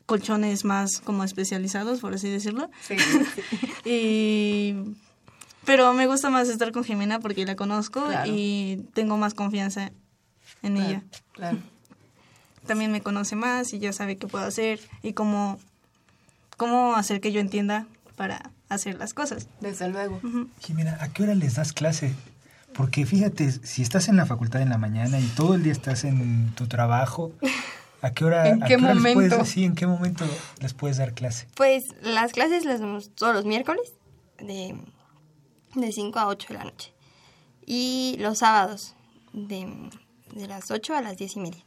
[SPEAKER 7] colchones más como especializados, por así decirlo.
[SPEAKER 2] Sí.
[SPEAKER 7] Y pero me gusta más estar con Jimena porque la conozco
[SPEAKER 2] Claro.
[SPEAKER 7] y tengo más confianza en
[SPEAKER 2] Claro,
[SPEAKER 7] ella.
[SPEAKER 2] claro.
[SPEAKER 7] También me conoce más y ya sabe qué puedo hacer y cómo cómo hacer que yo entienda para hacer las cosas.
[SPEAKER 2] Desde luego.
[SPEAKER 1] Jimena, ¿a qué hora les das clase? Porque fíjate, si estás en la facultad en la mañana y todo el día estás en tu trabajo, ¿a qué hora,
[SPEAKER 2] ¿En
[SPEAKER 1] a
[SPEAKER 2] qué
[SPEAKER 1] hora les puedes-
[SPEAKER 2] momento?
[SPEAKER 1] sí, ¿en qué momento les puedes dar clase?
[SPEAKER 6] Pues las clases las damos todos los miércoles de, de 5 a 8 de la noche. Y los sábados de, de las 8 a las 10 y media.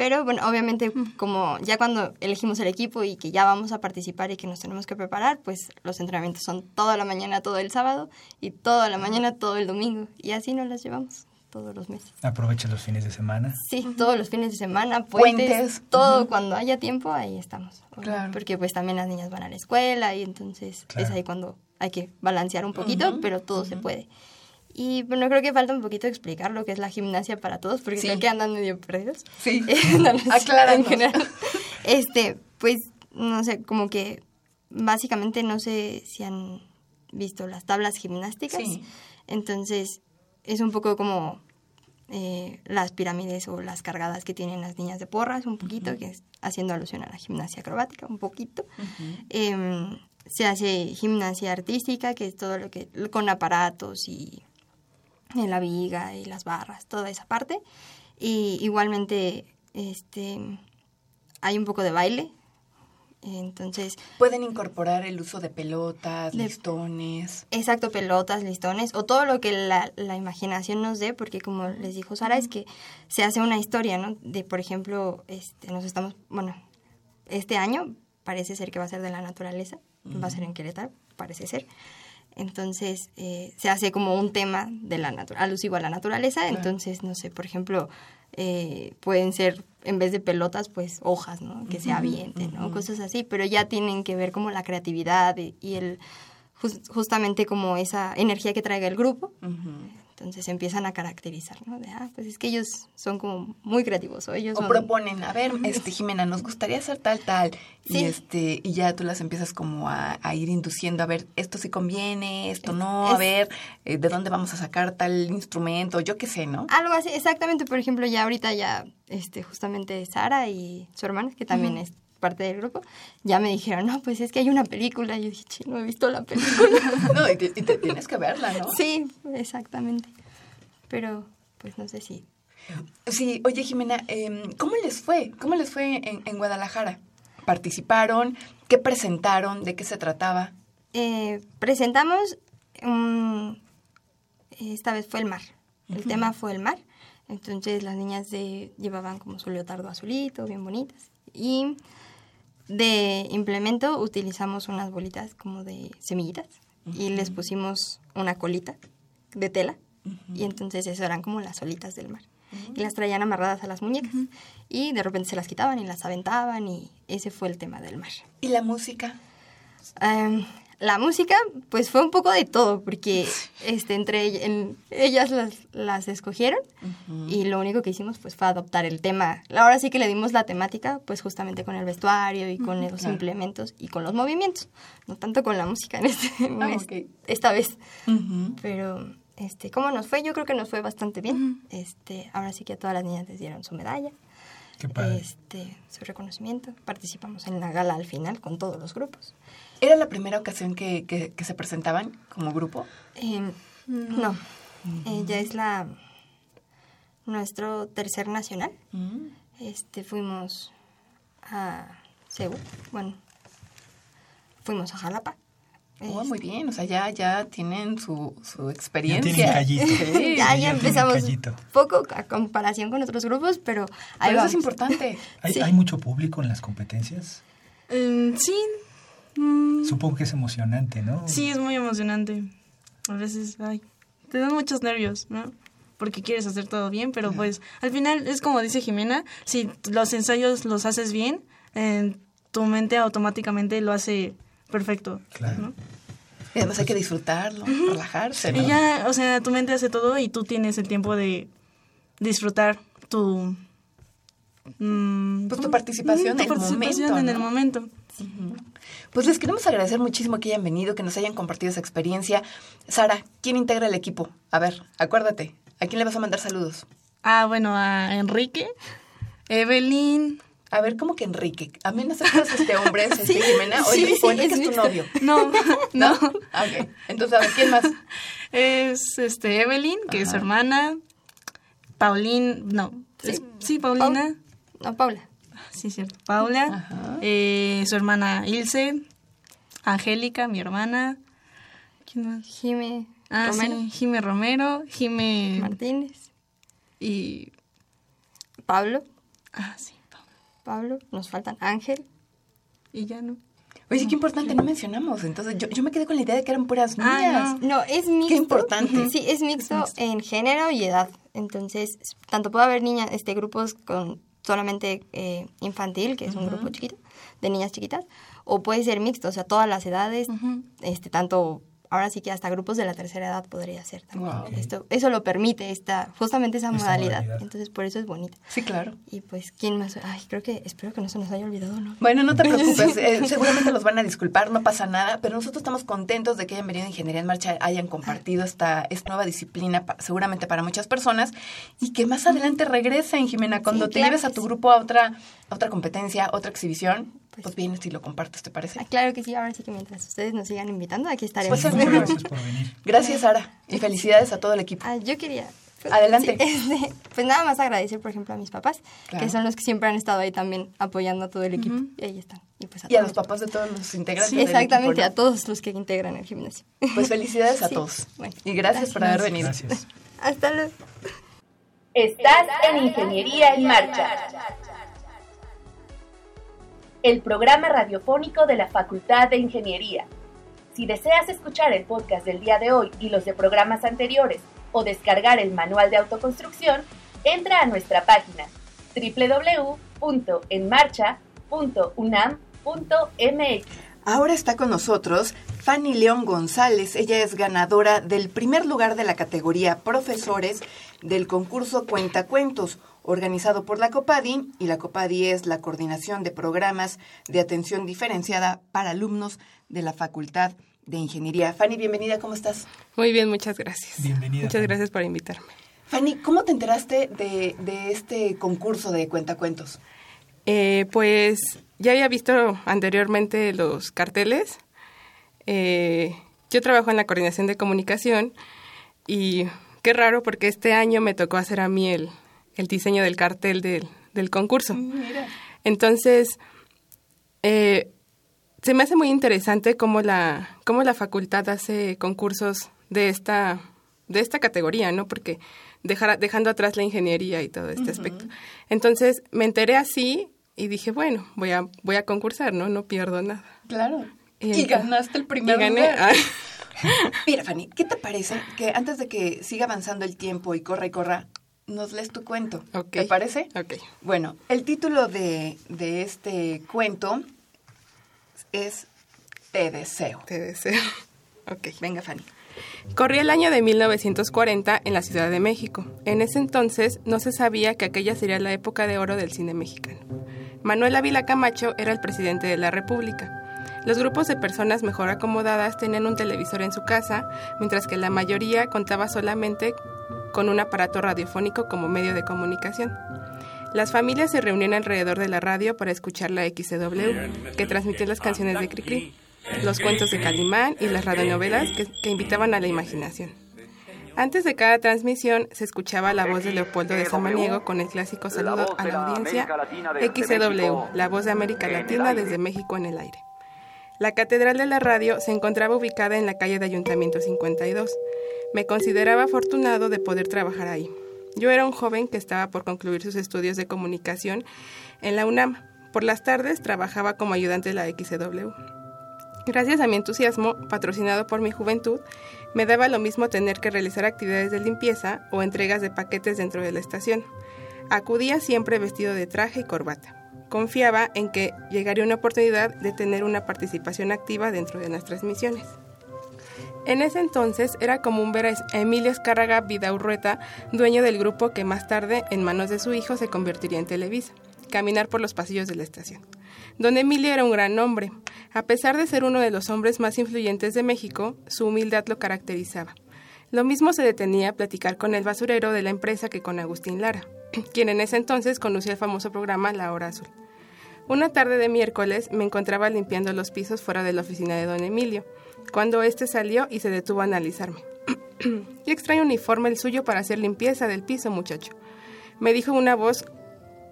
[SPEAKER 6] Pero bueno, obviamente como ya cuando elegimos el equipo y que ya vamos a participar y que nos tenemos que preparar, pues los entrenamientos son toda la mañana todo el sábado y toda la mañana todo el domingo. Y así nos las llevamos todos los meses.
[SPEAKER 1] Aprovecha los fines de semana.
[SPEAKER 6] Sí, todos los fines de semana, puentes,
[SPEAKER 2] Puentes.
[SPEAKER 6] todo cuando haya tiempo, ahí estamos.
[SPEAKER 2] Claro.
[SPEAKER 6] Porque pues también las niñas van a la escuela y entonces
[SPEAKER 1] Claro.
[SPEAKER 6] es ahí cuando hay que balancear un poquito, pero todo se puede. Y bueno, creo que falta un poquito explicar lo que es la gimnasia para todos, porque
[SPEAKER 2] Sí.
[SPEAKER 6] creo que andan medio perdidos.
[SPEAKER 2] Sí.
[SPEAKER 6] No, no. En general. Este, pues, no sé, como que básicamente no sé si han visto las tablas gimnásticas.
[SPEAKER 2] Sí.
[SPEAKER 6] Entonces, es un poco como eh, las pirámides o las cargadas que tienen las niñas de porras, un poquito, que es haciendo alusión a la gimnasia acrobática, un poquito. Em, se hace gimnasia artística, que es todo lo que, con aparatos y en la viga y las barras, toda esa parte. Y igualmente, este, hay un poco de baile. Entonces,
[SPEAKER 2] Pueden incorporar el uso de pelotas,
[SPEAKER 6] De-
[SPEAKER 2] listones.
[SPEAKER 6] Exacto, pelotas, listones o todo lo que la, la imaginación nos dé, porque como les dijo Sara, es que se hace una historia, ¿no? De, por ejemplo, este, nos estamos, bueno, este año parece ser que va a ser de la naturaleza, va a ser en Querétaro, parece ser. Entonces, eh, se hace como un tema de la alusivo a la naturaleza, entonces, no sé, por ejemplo, eh, pueden ser, en vez de pelotas, pues hojas, ¿no? Que se avienten, ¿no? Cosas así, pero ya tienen que ver como la creatividad y, y el jus- justamente como esa energía que traiga el grupo. Entonces se empiezan a caracterizar, ¿no? De, ah, pues es que ellos son como muy creativos o ellos
[SPEAKER 2] O
[SPEAKER 6] son...
[SPEAKER 2] proponen, a ver, este Jimena, nos gustaría hacer tal, tal. Y
[SPEAKER 6] Sí.
[SPEAKER 2] este, y ya tú las empiezas como a, a ir induciendo, a ver, esto sí conviene, esto no, a ver, eh, de dónde vamos a sacar tal instrumento, yo qué sé, ¿no?
[SPEAKER 6] Algo así, exactamente. Por ejemplo, ya ahorita ya, este, justamente Sara y su hermana, que también es parte del grupo, ya me dijeron, no, pues es que hay una película. Y yo dije, "Chi, no he visto la película.
[SPEAKER 2] No, y te, y te tienes que verla, ¿no?
[SPEAKER 6] sí, exactamente. Pero, pues no sé si...
[SPEAKER 2] Sí, oye Jimena, em, ¿cómo les fue? ¿Cómo les fue en, en Guadalajara? ¿Participaron? ¿Qué presentaron? ¿De qué se trataba?
[SPEAKER 6] Eh, presentamos, esta vez fue el mar. El tema fue el mar. Entonces las niñas de, llevaban como su leotardo azulito, bien bonitas. Y de implemento utilizamos unas bolitas como de semillitas y les pusimos una colita de tela. Y entonces eso eran como las olitas del mar. Y las traían amarradas a las muñecas. Y de repente se las quitaban y las aventaban y ese fue el tema del mar.
[SPEAKER 2] ¿Y la música?
[SPEAKER 6] Em, la música, pues fue un poco de todo, porque este, entre en- ellas las, las escogieron y lo único que hicimos pues fue adoptar el tema. Ahora sí que le dimos la temática, pues justamente con el vestuario y con los
[SPEAKER 2] claro.
[SPEAKER 6] implementos y con los movimientos, no tanto con la música en este- en
[SPEAKER 2] Ah,
[SPEAKER 6] este- esta vez. Pero, este, ¿cómo nos fue? Yo creo que nos fue bastante bien. Este, ahora sí que a todas las niñas les dieron su medalla.
[SPEAKER 1] Qué padre.
[SPEAKER 6] Este, su reconocimiento. Participamos en la gala al final con todos los grupos.
[SPEAKER 2] ¿Era la primera ocasión que, que- que se presentaban como grupo?
[SPEAKER 6] Em, no, ella es la nuestro tercer nacional. Este fuimos a Ceú, bueno, fuimos a Jalapa.
[SPEAKER 2] Oh,
[SPEAKER 6] Este,
[SPEAKER 2] muy bien, o sea, ya, ya tienen su, su experiencia.
[SPEAKER 1] tienen callito.
[SPEAKER 2] Sí.
[SPEAKER 6] ya, ya empezamos poco a comparación con otros grupos, pero ahí
[SPEAKER 2] Pero eso es importante.
[SPEAKER 1] ¿Hay,
[SPEAKER 6] Sí.
[SPEAKER 1] hay mucho público en las competencias?
[SPEAKER 7] Mm, sí, mm,
[SPEAKER 1] Supongo que es emocionante, ¿no?
[SPEAKER 7] sí, es muy emocionante. A veces, ay, te dan muchos nervios, ¿no? Porque quieres hacer todo bien, pero pues al final es como dice Jimena, si los ensayos los haces bien, eh, tu mente automáticamente lo hace perfecto,
[SPEAKER 1] Claro.
[SPEAKER 7] ¿no?
[SPEAKER 2] Y además hay que disfrutarlo, relajarse, ¿no?
[SPEAKER 7] Y ya, o sea, tu mente hace todo y tú tienes el tiempo de disfrutar tu... mm,
[SPEAKER 2] Pues tu
[SPEAKER 7] ¿cómo?
[SPEAKER 2] participación,
[SPEAKER 7] tu
[SPEAKER 2] el
[SPEAKER 7] participación
[SPEAKER 2] momento,
[SPEAKER 7] en
[SPEAKER 2] ¿no?
[SPEAKER 7] el momento.
[SPEAKER 2] Pues les queremos agradecer muchísimo que hayan venido, que nos hayan compartido esa experiencia. Sara, ¿quién integra el equipo? A ver, acuérdate, ¿a quién le vas a mandar saludos?
[SPEAKER 7] Ah, bueno, a Enrique, Evelyn,
[SPEAKER 2] A ver, ¿cómo que Enrique? A mí no se este hombre, es este
[SPEAKER 6] Sí,
[SPEAKER 2] Jimena.
[SPEAKER 6] sí,
[SPEAKER 2] Oye,
[SPEAKER 6] sí,
[SPEAKER 2] Enrique
[SPEAKER 6] es
[SPEAKER 2] es, tu novio.
[SPEAKER 7] No, no.
[SPEAKER 2] Ah, Ok. Entonces, a ver, ¿quién más?
[SPEAKER 7] Es este Evelyn, que es su hermana. Paulín, no. es- Sí, Paulina.
[SPEAKER 6] No, Paula.
[SPEAKER 7] Sí, cierto. Paula.
[SPEAKER 2] Ajá.
[SPEAKER 7] eh, su hermana Ilse. Angélica, mi hermana. ¿Quién más?
[SPEAKER 6] Jime
[SPEAKER 7] Ah,
[SPEAKER 6] Romero
[SPEAKER 7] sí, Jime Romero. Jime.
[SPEAKER 6] Martínez.
[SPEAKER 7] Y.
[SPEAKER 6] Pablo.
[SPEAKER 7] Ah, sí.
[SPEAKER 6] Pablo. Nos faltan Ángel.
[SPEAKER 7] Y ya no.
[SPEAKER 2] Oye, qué importante, no mencionamos. Entonces, yo, yo me quedé con la idea de que eran puras
[SPEAKER 7] Ah,
[SPEAKER 2] niñas.
[SPEAKER 6] No, es mixto.
[SPEAKER 2] importante.
[SPEAKER 6] Ujú, Sí, es mixto en género y edad. Entonces, tanto puede haber niñas, este, grupos con solamente eh, infantil, que es un grupo chiquito, de niñas chiquitas, o puede ser mixto, o sea, todas las edades, este, tanto, ahora sí que hasta grupos de la tercera edad podría ser también.
[SPEAKER 2] Wow.
[SPEAKER 6] Esto, eso lo permite, esta, justamente esa modalidad.
[SPEAKER 1] modalidad.
[SPEAKER 6] Entonces, por eso es bonita.
[SPEAKER 2] Sí, claro.
[SPEAKER 6] Y pues, ¿quién más? Ay, creo que, espero que no se nos haya olvidado, ¿no?
[SPEAKER 2] Bueno, no te preocupes, eh, seguramente los van a disculpar, no pasa nada, pero nosotros estamos contentos de que hayan venido a Ingeniería en Marcha, hayan compartido esta, esta nueva disciplina, pa- seguramente para muchas personas, y que más adelante regresen, Jimena, cuando
[SPEAKER 6] Sí,
[SPEAKER 2] te
[SPEAKER 6] claro
[SPEAKER 2] lleves a tu
[SPEAKER 6] sí.
[SPEAKER 2] grupo a otra, a otra competencia, otra exhibición, pues, vienes y lo compartes, ¿te parece?
[SPEAKER 6] Ah, claro que sí, ahora sí que mientras ustedes nos sigan invitando, aquí estaremos.
[SPEAKER 2] Pues,
[SPEAKER 1] Muchas gracias por venir.
[SPEAKER 2] Gracias, Sara, y felicidades a todo el equipo.
[SPEAKER 6] Ah, yo quería. pues,
[SPEAKER 2] Adelante.
[SPEAKER 6] sí, este, pues nada más agradecer, por ejemplo, a mis papás,
[SPEAKER 2] Claro.
[SPEAKER 6] que son los que siempre han estado ahí también apoyando a todo el equipo. Y ahí están. Y, pues,
[SPEAKER 2] Y a los papás de todos los integrantes
[SPEAKER 6] Sí, exactamente,
[SPEAKER 2] equipo,
[SPEAKER 6] a todos los que integran el gimnasio.
[SPEAKER 2] Pues felicidades a
[SPEAKER 6] Sí,
[SPEAKER 2] todos.
[SPEAKER 6] bueno,
[SPEAKER 2] y gracias, por haber venido.
[SPEAKER 1] Gracias.
[SPEAKER 6] Hasta luego.
[SPEAKER 3] Estás en Ingeniería en Marcha. El programa radiofónico de la Facultad de Ingeniería. Si deseas escuchar el podcast del día de hoy y los de programas anteriores o descargar el manual de autoconstrucción, entra a nuestra página www.enmarcha.unam.mx.
[SPEAKER 2] Ahora está con nosotros Fanny León González. Ella es ganadora del primer lugar de la categoría Profesores del concurso Cuentacuentos, organizado por la COPADI, y la COPADI es la Coordinación de Programas de Atención Diferenciada para Alumnos de la Facultad de Ingeniería. Fanny, bienvenida, ¿cómo estás?
[SPEAKER 8] Muy bien, muchas gracias.
[SPEAKER 1] Bienvenida,
[SPEAKER 8] Muchas
[SPEAKER 1] Fanny.
[SPEAKER 8] gracias por invitarme.
[SPEAKER 2] Fanny, ¿cómo te enteraste de, de este concurso de Cuentacuentos?
[SPEAKER 8] Eh, pues ya había visto anteriormente los carteles. Eh, yo trabajo en la coordinación de comunicación y qué raro porque este año me tocó hacer a mí el, el diseño del cartel del, del concurso. Entonces, eh, se me hace muy interesante cómo la, cómo la facultad hace concursos de esta, de esta categoría, ¿no? Porque dejar, dejando atrás la ingeniería y todo este aspecto. Entonces, me enteré así y dije, bueno, voy a, voy a concursar, ¿no? No pierdo nada.
[SPEAKER 2] Claro.
[SPEAKER 8] Y
[SPEAKER 2] ganaste el primer
[SPEAKER 8] y gané.
[SPEAKER 2] lugar.
[SPEAKER 8] Ah,
[SPEAKER 2] Mira, Fanny, ¿qué te parece que antes de que siga avanzando el tiempo y corra y corra, nos lees tu cuento? ¿Te parece?
[SPEAKER 8] ok.
[SPEAKER 2] Bueno, el título de, de este cuento es Te deseo.
[SPEAKER 8] Te deseo. Ok.
[SPEAKER 2] Venga, Fanny.
[SPEAKER 8] Corría el año de 1940 en la Ciudad de México. En ese entonces no se sabía que aquella sería la época de oro del cine mexicano. Manuel Ávila Camacho era el presidente de la República. Los grupos de personas mejor acomodadas tenían un televisor en su casa, mientras que la mayoría contaba solamente con un aparato radiofónico como medio de comunicación. Las familias se reunían alrededor de la radio para escuchar la XCW, que transmitía las canciones de Cricri, los cuentos de Calimán y las radionovelas que, que invitaban a la imaginación. Antes de cada transmisión se escuchaba la voz de Leopoldo de Samaniego con el clásico saludo a la audiencia XCW, la voz de América Latina desde México en el aire. La Catedral de la Radio se encontraba ubicada en la calle de Ayuntamiento 52. Me consideraba afortunado de poder trabajar ahí. Yo era un joven que estaba por concluir sus estudios de comunicación en la UNAM. Por las tardes trabajaba como ayudante de la XCW. Gracias a mi entusiasmo, patrocinado por mi juventud, me daba lo mismo tener que realizar actividades de limpieza o entregas de paquetes dentro de la estación. Acudía siempre vestido de traje y corbata. Confiaba en que llegaría una oportunidad de tener una participación activa dentro de las transmisiones. En ese entonces era común ver a Emilio Escárraga Vidaurrueta, dueño del grupo que más tarde, en manos de su hijo, se convertiría en Televisa, caminar por los pasillos de la estación. Don Emilio era un gran hombre. A pesar de ser uno de los hombres más influyentes de México, su humildad lo caracterizaba. Lo mismo se detenía a platicar con el basurero de la empresa que con Agustín Lara, quien en ese entonces conocía el famoso programa La Hora Azul. Una tarde de miércoles me encontraba limpiando los pisos fuera de la oficina de don Emilio, cuando éste salió y se detuvo a analizarme. Qué extraño uniforme el suyo para hacer limpieza del piso, muchacho. Me dijo una voz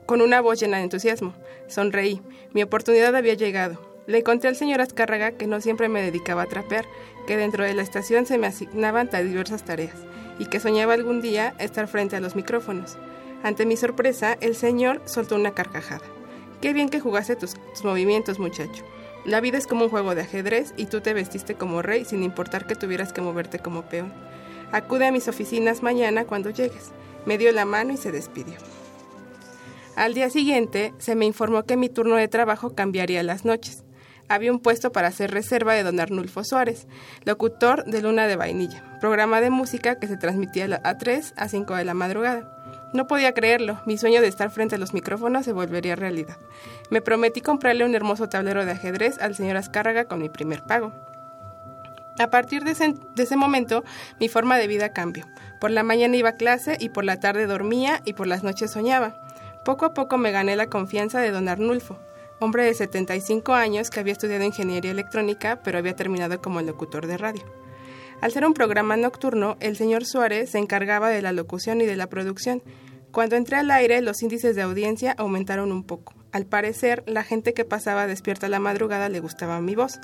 [SPEAKER 8] con una voz llena de entusiasmo. Sonreí. Mi oportunidad había llegado. Le conté al señor Azcárraga que no siempre me dedicaba a trapear, que dentro de la estación se me asignaban diversas tareas y que soñaba algún día estar frente a los micrófonos. Ante mi sorpresa, el señor soltó una carcajada. Qué bien que jugaste tus, tus movimientos, muchacho. La vida es como un juego de ajedrez y tú te vestiste como rey sin importar que tuvieras que moverte como peón. Acude a mis oficinas mañana cuando llegues. Me dio la mano y se despidió. Al día siguiente se me informó que mi turno de trabajo cambiaría las noches. Había un puesto para hacer reserva de don Arnulfo Suárez, locutor de Luna de Vainilla, programa de música que se transmitía a 3 a 5 de la madrugada. No podía creerlo, mi sueño de estar frente a los micrófonos se volvería realidad. Me prometí comprarle un hermoso tablero de ajedrez al señor Azcárraga con mi primer pago. A partir de ese, de ese, momento, mi forma de vida cambió. Por la mañana iba a clase y por la tarde dormía y por las noches soñaba. Poco a poco me gané la confianza de don Arnulfo, hombre de 75 años que había estudiado ingeniería electrónica pero había terminado como locutor de radio. Al ser un programa nocturno, el señor Suárez se encargaba de la locución y de la producción. Cuando entré al aire, los índices de audiencia aumentaron un poco. Al parecer, la gente que pasaba despierta a la madrugada le gustaba mi voz.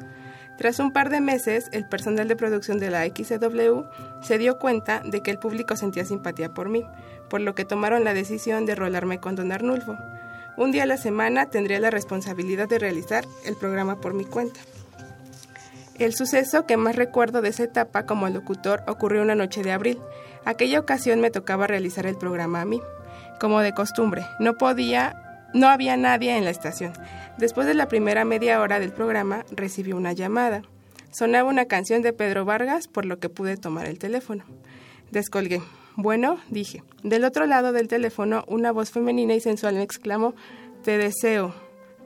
[SPEAKER 8] Tras un par de meses, el personal de producción de la XCW se dio cuenta de que el público sentía simpatía por mí por lo que tomaron la decisión de rolarme con don Arnulfo. Un día a la semana tendría la responsabilidad de realizar el programa por mi cuenta. El suceso que más recuerdo de esa etapa como locutor ocurrió una noche de abril. Aquella ocasión me tocaba realizar el programa a mí. Como de costumbre, no podía, no había nadie en la estación. Después de la primera media hora del programa, recibí una llamada. Sonaba una canción de Pedro Vargas, por lo que pude tomar el teléfono. Descolgué. Bueno, dije. Del otro lado del teléfono, una voz femenina y sensual me exclamó, Te deseo.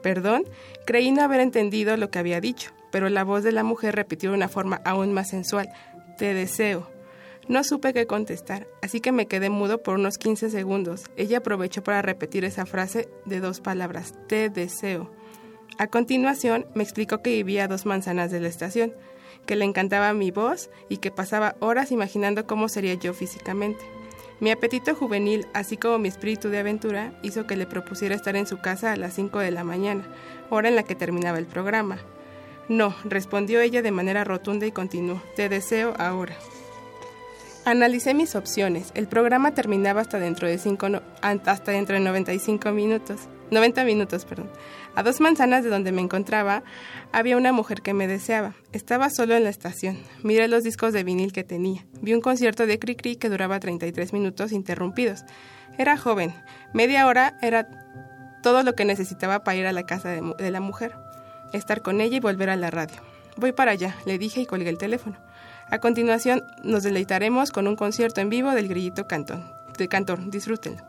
[SPEAKER 8] Perdón, creí no haber entendido lo que había dicho, pero la voz de la mujer repitió de una forma aún más sensual, Te deseo. No supe qué contestar, así que me quedé mudo por unos 15 segundos. Ella aprovechó para repetir esa frase de dos palabras, Te deseo. A continuación, me explicó que vivía a dos manzanas de la estación que le encantaba mi voz y que pasaba horas imaginando cómo sería yo físicamente. Mi apetito juvenil, así como mi espíritu de aventura, hizo que le propusiera estar en su casa a las 5 de la mañana, hora en la que terminaba el programa. No, respondió ella de manera rotunda y continuó, te deseo ahora. Analicé mis opciones. El programa terminaba hasta dentro de cinco hasta dentro de 95 minutos. 90 minutos, perdón. A dos manzanas de donde me encontraba había una mujer que me deseaba. Estaba solo en la estación. Miré los discos de vinil que tenía. Vi un concierto de Cricri que duraba 33 minutos interrumpidos. Era joven. Media hora era todo lo que necesitaba para ir a la casa de, la mujer. Estar con ella y volver a la radio. Voy para allá, le dije y colgué el teléfono. A continuación, nos deleitaremos con un concierto en vivo del Grillito Cantón. De Cantor, disfrútenlo.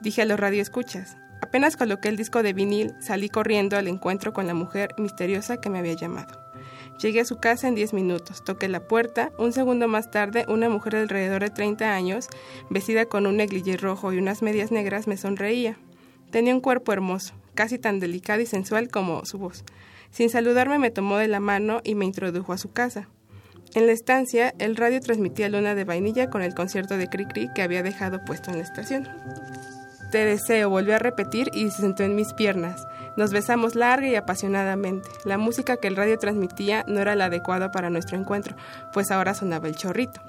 [SPEAKER 8] Dije a los radioescuchas. Apenas coloqué el disco de vinil, salí corriendo al encuentro con la mujer misteriosa que me había llamado. Llegué a su casa en 10 minutos, toqué la puerta, un segundo más tarde una mujer de alrededor de 30 años, vestida con un negligé rojo y unas medias negras, me sonreía. Tenía un cuerpo hermoso, casi tan delicado y sensual como su voz. Sin saludarme me tomó de la mano y me introdujo a su casa. En la estancia, el radio transmitía Luna de Vainilla con el concierto de Cricri que había dejado puesto en la estación. Te deseo, volvió a repetir y se sentó en mis piernas. Nos besamos larga y apasionadamente. La música que el radio transmitía no era la adecuada para nuestro encuentro, pues ahora sonaba el chorrito.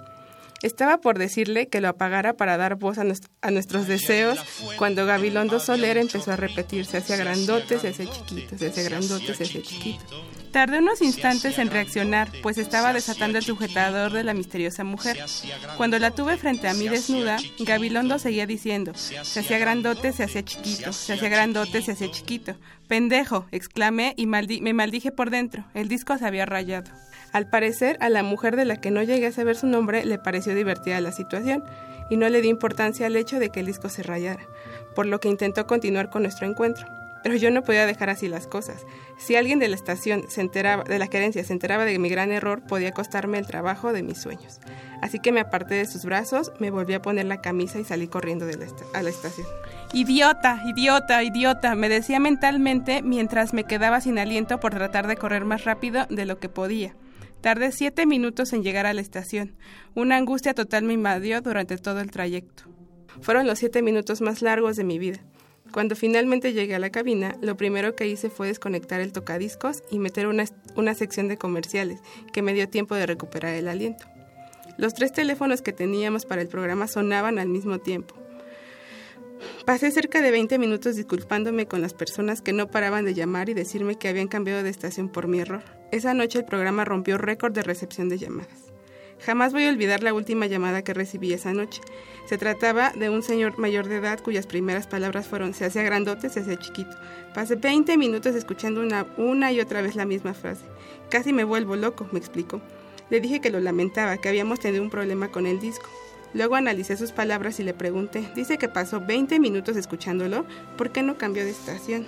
[SPEAKER 8] Estaba por decirle que lo apagara para dar voz a, nuestros deseos cuando Gabilondo Soler empezó a repetir, se hacía grandote, se hacía chiquito, se hacía grandote, se hacía chiquito. Tardé unos instantes en reaccionar, pues estaba desatando el sujetador de la misteriosa mujer. Cuando la tuve frente a mí desnuda, Gabilondo seguía diciendo, se hacía grandote, se hacía chiquito, se hacía grandote, se hacía chiquito. Pendejo, exclamé y me maldije por dentro. El disco se había rayado. Al parecer, a la mujer de la que no llegué a saber su nombre le pareció divertida la situación y no le dio importancia al hecho de que el disco se rayara, por lo que intentó continuar con nuestro encuentro. Pero yo no podía dejar así las cosas. Si alguien de la estación se enteraba, de la gerencia se enteraba de mi gran error, podía costarme el trabajo de mis sueños. Así que me aparté de sus brazos, me volví a poner la camisa y salí corriendo de a la estación. Idiota, idiota, idiota, me decía mentalmente mientras me quedaba sin aliento por tratar de correr más rápido de lo que podía. Tardé siete minutos en llegar a la estación. Una angustia total me invadió durante todo el trayecto. Fueron los siete minutos más largos de mi vida. Cuando finalmente llegué a la cabina, lo primero que hice fue desconectar el tocadiscos y meter una, una sección de comerciales, que me dio tiempo de recuperar el aliento. Los tres teléfonos que teníamos para el programa sonaban al mismo tiempo. Pasé cerca de 20 minutos disculpándome con las personas que no paraban de llamar y decirme que habían cambiado de estación por mi error. Esa noche el programa rompió récord de recepción de llamadas. Jamás voy a olvidar la última llamada que recibí esa noche. Se trataba de un señor mayor de edad cuyas primeras palabras fueron se hacía grandote, se hacía chiquito. Pasé 20 minutos escuchando una, una y otra vez la misma frase. Casi me vuelvo loco, me explicó. Le dije que lo lamentaba, que habíamos tenido un problema con el disco. Luego analicé sus palabras y le pregunté, dice que pasó 20 minutos escuchándolo, ¿por qué no cambió de estación?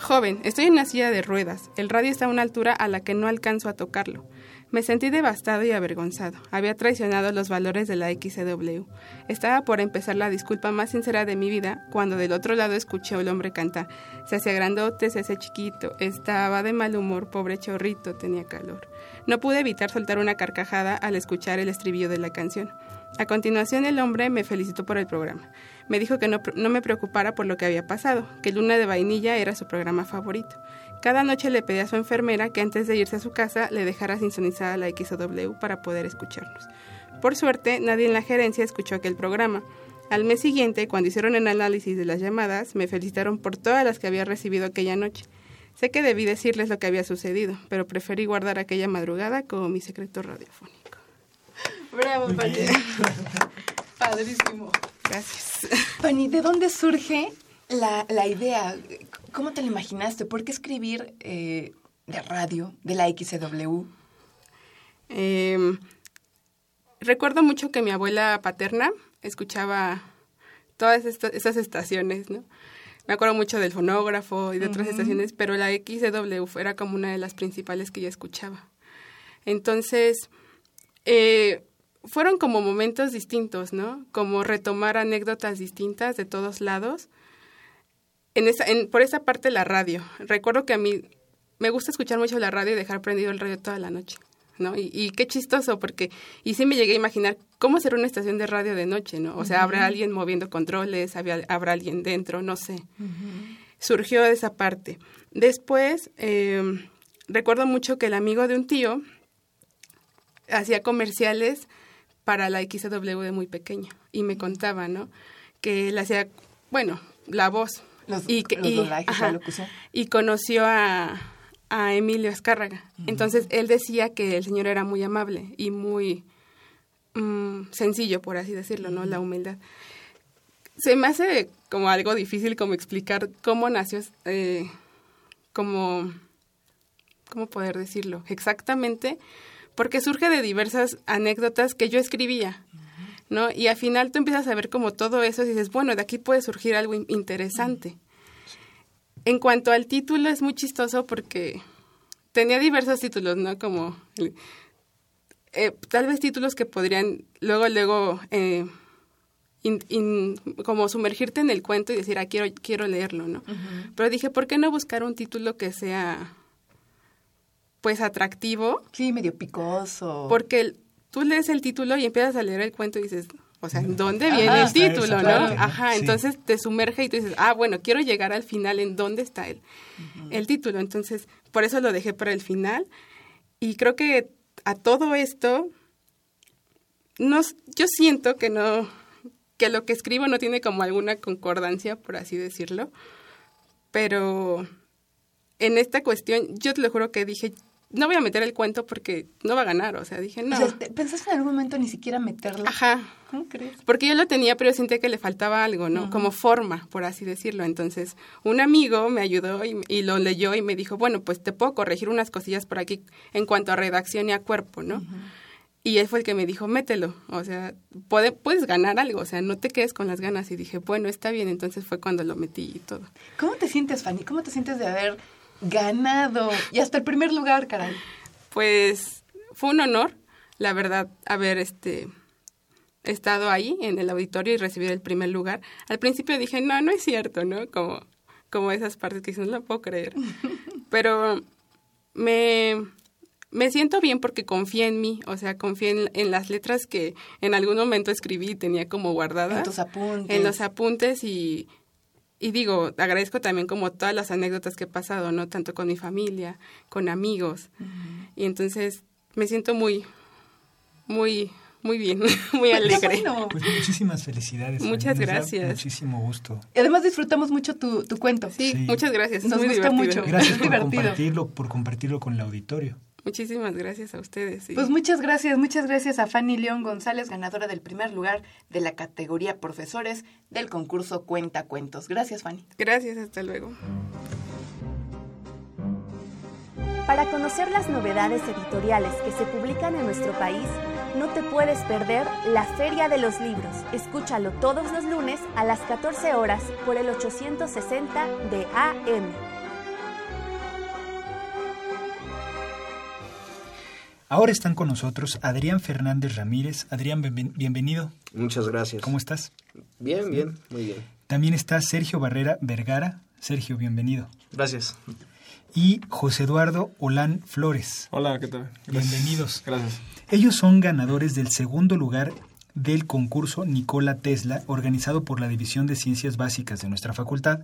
[SPEAKER 8] Joven, estoy en una silla de ruedas. El radio está a una altura a la que no alcanzo a tocarlo. Me sentí devastado y avergonzado. Había traicionado los valores de la XCW. Estaba por empezar la disculpa más sincera de mi vida cuando del otro lado escuché al hombre cantar. Se hacía grandote, se hacía chiquito. Estaba de mal humor, pobre chorrito, tenía calor. No pude evitar soltar una carcajada al escuchar el estribillo de la canción. A continuación el hombre me felicitó por el programa. Me dijo que no, no me preocupara por lo que había pasado, que Luna de Vainilla era su programa favorito. Cada noche le pedía a su enfermera que antes de irse a su casa le dejara sintonizada la XW para poder escucharnos. Por suerte, nadie en la gerencia escuchó aquel programa. Al mes siguiente, cuando hicieron el análisis de las llamadas, me felicitaron por todas las que había recibido aquella noche. Sé que debí decirles lo que había sucedido, pero preferí guardar aquella madrugada como mi secreto radiofónico.
[SPEAKER 2] Bravo, Pani.
[SPEAKER 7] Padrísimo.
[SPEAKER 8] Gracias.
[SPEAKER 2] Pani, ¿de dónde surge la, la idea? ¿Cómo te lo imaginaste? ¿Por qué escribir eh, de radio, de la XW?
[SPEAKER 8] Eh, recuerdo mucho que mi abuela paterna escuchaba todas estas, esas estaciones, ¿no? Me acuerdo mucho del fonógrafo y de otras estaciones, pero la XW era como una de las principales que ella escuchaba. Entonces, eh, fueron como momentos distintos, ¿no? Como retomar anécdotas distintas de todos lados en esa, en, por esa parte la radio. Recuerdo que a mí me gusta escuchar mucho la radio y dejar prendido el radio toda la noche. ¿No? Y, y, qué chistoso, porque, y sí me llegué a imaginar cómo será una estación de radio de noche, ¿no? O sea, habrá alguien moviendo controles, habrá, habrá alguien dentro, no sé. Surgió esa parte. Después, eh, recuerdo mucho que el amigo de un tío hacía comerciales para la XW de muy pequeño, y me contaba, ¿no? Que él hacía, bueno, la voz,
[SPEAKER 2] Los,
[SPEAKER 8] y, que,
[SPEAKER 2] los
[SPEAKER 8] y, ajá, y conoció a, a Emilio Azcárraga. Entonces él decía que el señor era muy amable y muy mm, sencillo, por así decirlo, ¿no? La humildad. Se me hace como algo difícil como explicar cómo nació, eh, como, ¿cómo poder decirlo? Exactamente, porque surge de diversas anécdotas que yo escribía. ¿no? Y al final tú empiezas a ver como todo eso y dices, bueno, de aquí puede surgir algo in- interesante. En cuanto al título, es muy chistoso porque tenía diversos títulos, ¿no? Como eh, tal vez títulos que podrían luego, luego, eh, in- in- como sumergirte en el cuento y decir, ah, quiero, quiero leerlo, ¿no? Pero dije, ¿por qué no buscar un título que sea, pues, atractivo?
[SPEAKER 2] Sí, medio picoso.
[SPEAKER 8] Porque el- tú lees el título y empiezas a leer el cuento y dices, o sea, ¿dónde viene
[SPEAKER 2] Ajá,
[SPEAKER 8] el título, no? Ajá,
[SPEAKER 1] Sí.
[SPEAKER 8] entonces te sumerge y tú dices, ah, bueno, quiero llegar al final en dónde está el, el título. Entonces, por eso lo dejé para el final. Y creo que a todo esto, no, yo siento que no, que lo que escribo no tiene como alguna concordancia, por así decirlo. Pero en esta cuestión, yo te lo juro que dije, no voy a meter el cuento porque no va a ganar. O sea, dije, no.
[SPEAKER 2] O sea, ¿te- ¿pensaste en algún momento ni siquiera meterla?
[SPEAKER 8] Ajá.
[SPEAKER 2] ¿Cómo crees?
[SPEAKER 8] Porque yo lo tenía, pero sentía que le faltaba algo, ¿no? Como forma, por así decirlo. Entonces, un amigo me ayudó y, y lo leyó y me dijo, bueno, pues te puedo corregir unas cosillas por aquí en cuanto a redacción y a cuerpo, ¿no? Y él fue el que me dijo, mételo, o sea, puede, puedes ganar algo, o sea, no te quedes con las ganas. Y dije, bueno, está bien, entonces fue cuando lo metí y todo.
[SPEAKER 2] ¿Cómo te sientes, Fanny? ¿Cómo te sientes de haber ganado y hasta el primer lugar, caray?
[SPEAKER 8] Pues fue un honor, la verdad, haber este estado ahí en el auditorio y recibir el primer lugar. Al principio dije, no, no es cierto, ¿no? Como, como esas partes que dicen, no lo puedo creer. Pero me, me siento bien porque confié en mí, o sea, confié en, en, las letras que en algún momento escribí y tenía como guardadas.
[SPEAKER 2] En tus apuntes.
[SPEAKER 8] En los apuntes y, y digo, agradezco también como todas las anécdotas que he pasado, ¿no? Tanto con mi familia, con amigos. Uh -huh. Y entonces me siento muy, muy, muy bien, muy alegre.
[SPEAKER 1] Bueno. Pues muchísimas felicidades.
[SPEAKER 8] Muchas gracias.
[SPEAKER 1] Muchísimo gusto.
[SPEAKER 2] Y además disfrutamos mucho tu, tu cuento.
[SPEAKER 8] Sí, sí, muchas gracias.
[SPEAKER 2] Nos
[SPEAKER 8] muy divertido.
[SPEAKER 2] mucho.
[SPEAKER 1] Gracias por
[SPEAKER 2] divertido.
[SPEAKER 1] compartirlo, por compartirlo con el auditorio.
[SPEAKER 8] Muchísimas gracias a ustedes. Sí.
[SPEAKER 2] Pues muchas gracias, muchas gracias a Fanny León González, ganadora del primer lugar de la categoría Profesores del concurso Cuenta Cuentos. Gracias, Fanny.
[SPEAKER 8] Gracias, hasta luego.
[SPEAKER 3] Para conocer las novedades editoriales que se publican en nuestro país, no te puedes perder la Feria de los Libros. Escúchalo todos los lunes a las 14 horas por el 860 de AM.
[SPEAKER 1] Ahora están con nosotros Adrián Fernández Ramírez. Adrián, bien, bienvenido.
[SPEAKER 9] Muchas gracias.
[SPEAKER 1] ¿Cómo estás?
[SPEAKER 9] Bien, bien, muy bien.
[SPEAKER 1] También está Sergio Barrera Vergara. Sergio, bienvenido.
[SPEAKER 10] Gracias.
[SPEAKER 1] Y José Eduardo Olán Flores.
[SPEAKER 10] Hola, ¿qué tal?
[SPEAKER 1] Gracias. Bienvenidos.
[SPEAKER 10] Gracias.
[SPEAKER 1] Ellos son ganadores del segundo lugar del concurso Nikola Tesla, organizado por la División de Ciencias Básicas de nuestra facultad.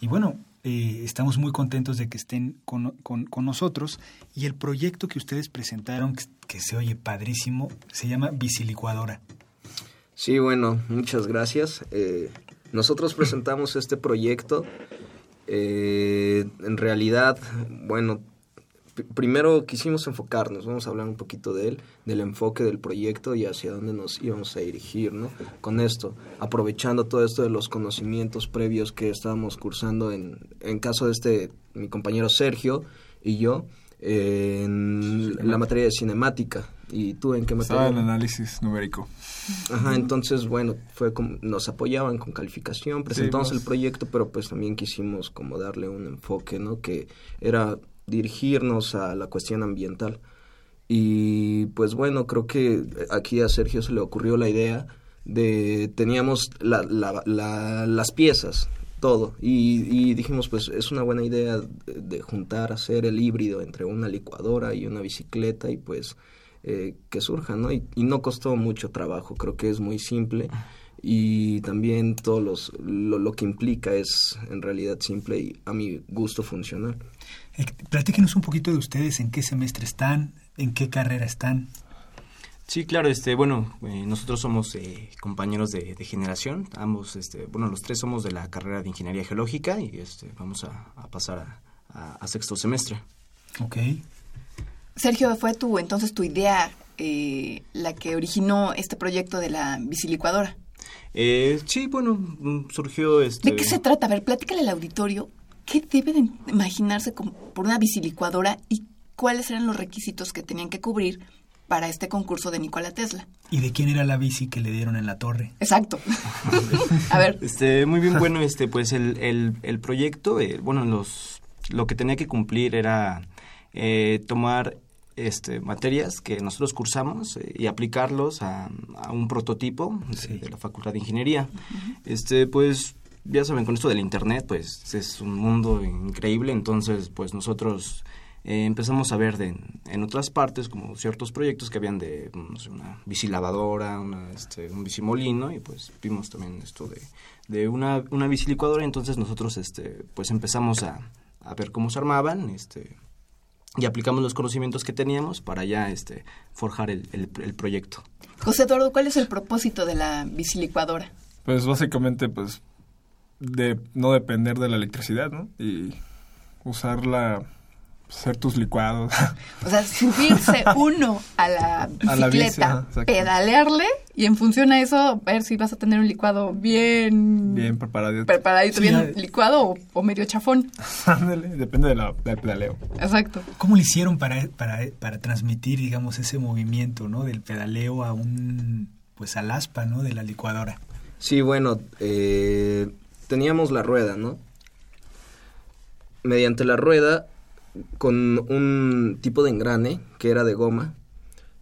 [SPEAKER 1] Y bueno, eh, estamos muy contentos de que estén con, con, con, nosotros. Y el proyecto que ustedes presentaron, que, se oye padrísimo, se llama Bicilicuadora.
[SPEAKER 9] Sí, bueno, muchas gracias. Eh, nosotros presentamos este proyecto. Eh, en realidad, bueno, primero quisimos enfocarnos, vamos a hablar un poquito de él, del enfoque del proyecto y hacia dónde nos íbamos a dirigir, ¿no? Con esto, aprovechando todo esto de los conocimientos previos que estábamos cursando en, en caso de este, mi compañero Sergio y yo, eh, en la materia de cinemática. ¿Y tú en qué materia?
[SPEAKER 10] Estaba en análisis numérico.
[SPEAKER 9] Ajá, entonces, bueno, fue como, nos apoyaban con calificación, presentamos sí, el proyecto, pero pues también quisimos como darle un enfoque, ¿no? Que era dirigirnos a la cuestión ambiental. Y pues bueno, creo que aquí a Sergio se le ocurrió la idea de, teníamos la, la, la, las piezas, todo, y, y, dijimos pues es una buena idea de, de, juntar, hacer el híbrido entre una licuadora y una bicicleta y pues eh, que surja, ¿no? Y, y, no costó mucho trabajo, creo que es muy simple y también todo los, lo, lo que implica es en realidad simple y a mi gusto funcional.
[SPEAKER 1] Eh, platíquenos un poquito de ustedes, en qué semestre están, en qué carrera están.
[SPEAKER 11] Sí, claro, este, bueno, eh, nosotros somos eh, compañeros de, de, generación, ambos, este, bueno, los tres somos de la carrera de Ingeniería Geológica y este, vamos a, a pasar a, a, a, sexto semestre.
[SPEAKER 1] Ok.
[SPEAKER 2] Sergio, ¿fue tu, entonces tu idea eh, la que originó este proyecto de la bicilicuadora?
[SPEAKER 11] Eh, sí, bueno, mm, surgió este...
[SPEAKER 2] ¿De qué se trata? A ver, platícale al auditorio qué debe de imaginarse como por una bicilicuadora y cuáles eran los requisitos que tenían que cubrir para este concurso de Nikola Tesla.
[SPEAKER 1] ¿Y de quién era la bici que le dieron en la torre?
[SPEAKER 2] Exacto. a ver.
[SPEAKER 11] Este, muy bien, bueno, este, pues el, el, el proyecto, eh, bueno, los, lo que tenía que cumplir era eh, tomar este, materias que nosotros cursamos eh, y aplicarlos a, a un prototipo sí. de, de, la Facultad de Ingeniería. Uh -huh. Este, pues, ya saben, con esto del Internet, pues, es un mundo increíble, entonces, pues, nosotros eh, empezamos a ver de, en otras partes como ciertos proyectos que habían de no sé, una bicilavadora, una, este, un bicimolino y pues vimos también esto de, de una, una bicilicuadora entonces nosotros este, pues empezamos a, a ver cómo se armaban este, y aplicamos los conocimientos que teníamos para ya este, forjar el, el, el proyecto.
[SPEAKER 2] José Eduardo, ¿cuál es el propósito de la bicilicuadora?
[SPEAKER 10] Pues básicamente pues de no depender de la electricidad, ¿no? Y usarla hacer tus licuados.
[SPEAKER 2] O sea, subirse uno a la
[SPEAKER 10] A la bici,
[SPEAKER 2] bicicleta,
[SPEAKER 10] ajá,
[SPEAKER 2] pedalearle y en función a eso ver si vas a tener un licuado bien,
[SPEAKER 10] Bien preparado.
[SPEAKER 2] preparadito,
[SPEAKER 1] Sí,
[SPEAKER 2] bien
[SPEAKER 1] ya-
[SPEAKER 2] licuado o, o medio chafón.
[SPEAKER 10] Ándale, depende de la, del pedaleo.
[SPEAKER 2] Exacto.
[SPEAKER 1] ¿Cómo le hicieron para, para, para transmitir, digamos, ese movimiento, ¿no? Del pedaleo a un, pues al aspa, ¿no? De la licuadora.
[SPEAKER 9] Sí, bueno, eh, teníamos la rueda, ¿no? Mediante la rueda, con un tipo de engrane que era de goma,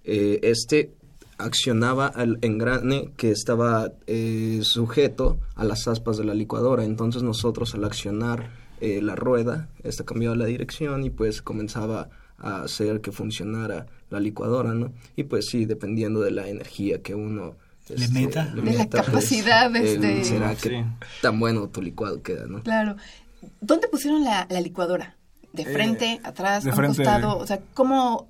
[SPEAKER 9] eh, este accionaba al engrane que estaba eh, sujeto a las aspas de la licuadora. Entonces nosotros al accionar eh, la rueda, esta cambiaba la dirección y pues comenzaba a hacer que funcionara la licuadora, ¿no? Y pues sí, dependiendo de la energía que uno
[SPEAKER 1] Le
[SPEAKER 9] este,
[SPEAKER 1] meta.
[SPEAKER 2] De la
[SPEAKER 9] meta, pues,
[SPEAKER 2] capacidad,
[SPEAKER 9] el-
[SPEAKER 2] este-
[SPEAKER 9] será que
[SPEAKER 11] Sí.
[SPEAKER 9] tan bueno tu licuado queda, ¿no?
[SPEAKER 2] Claro. ¿Dónde pusieron la, la licuadora? ¿De frente, atrás,
[SPEAKER 10] de
[SPEAKER 2] a un
[SPEAKER 10] frente.
[SPEAKER 2] costado? O sea, ¿cómo...?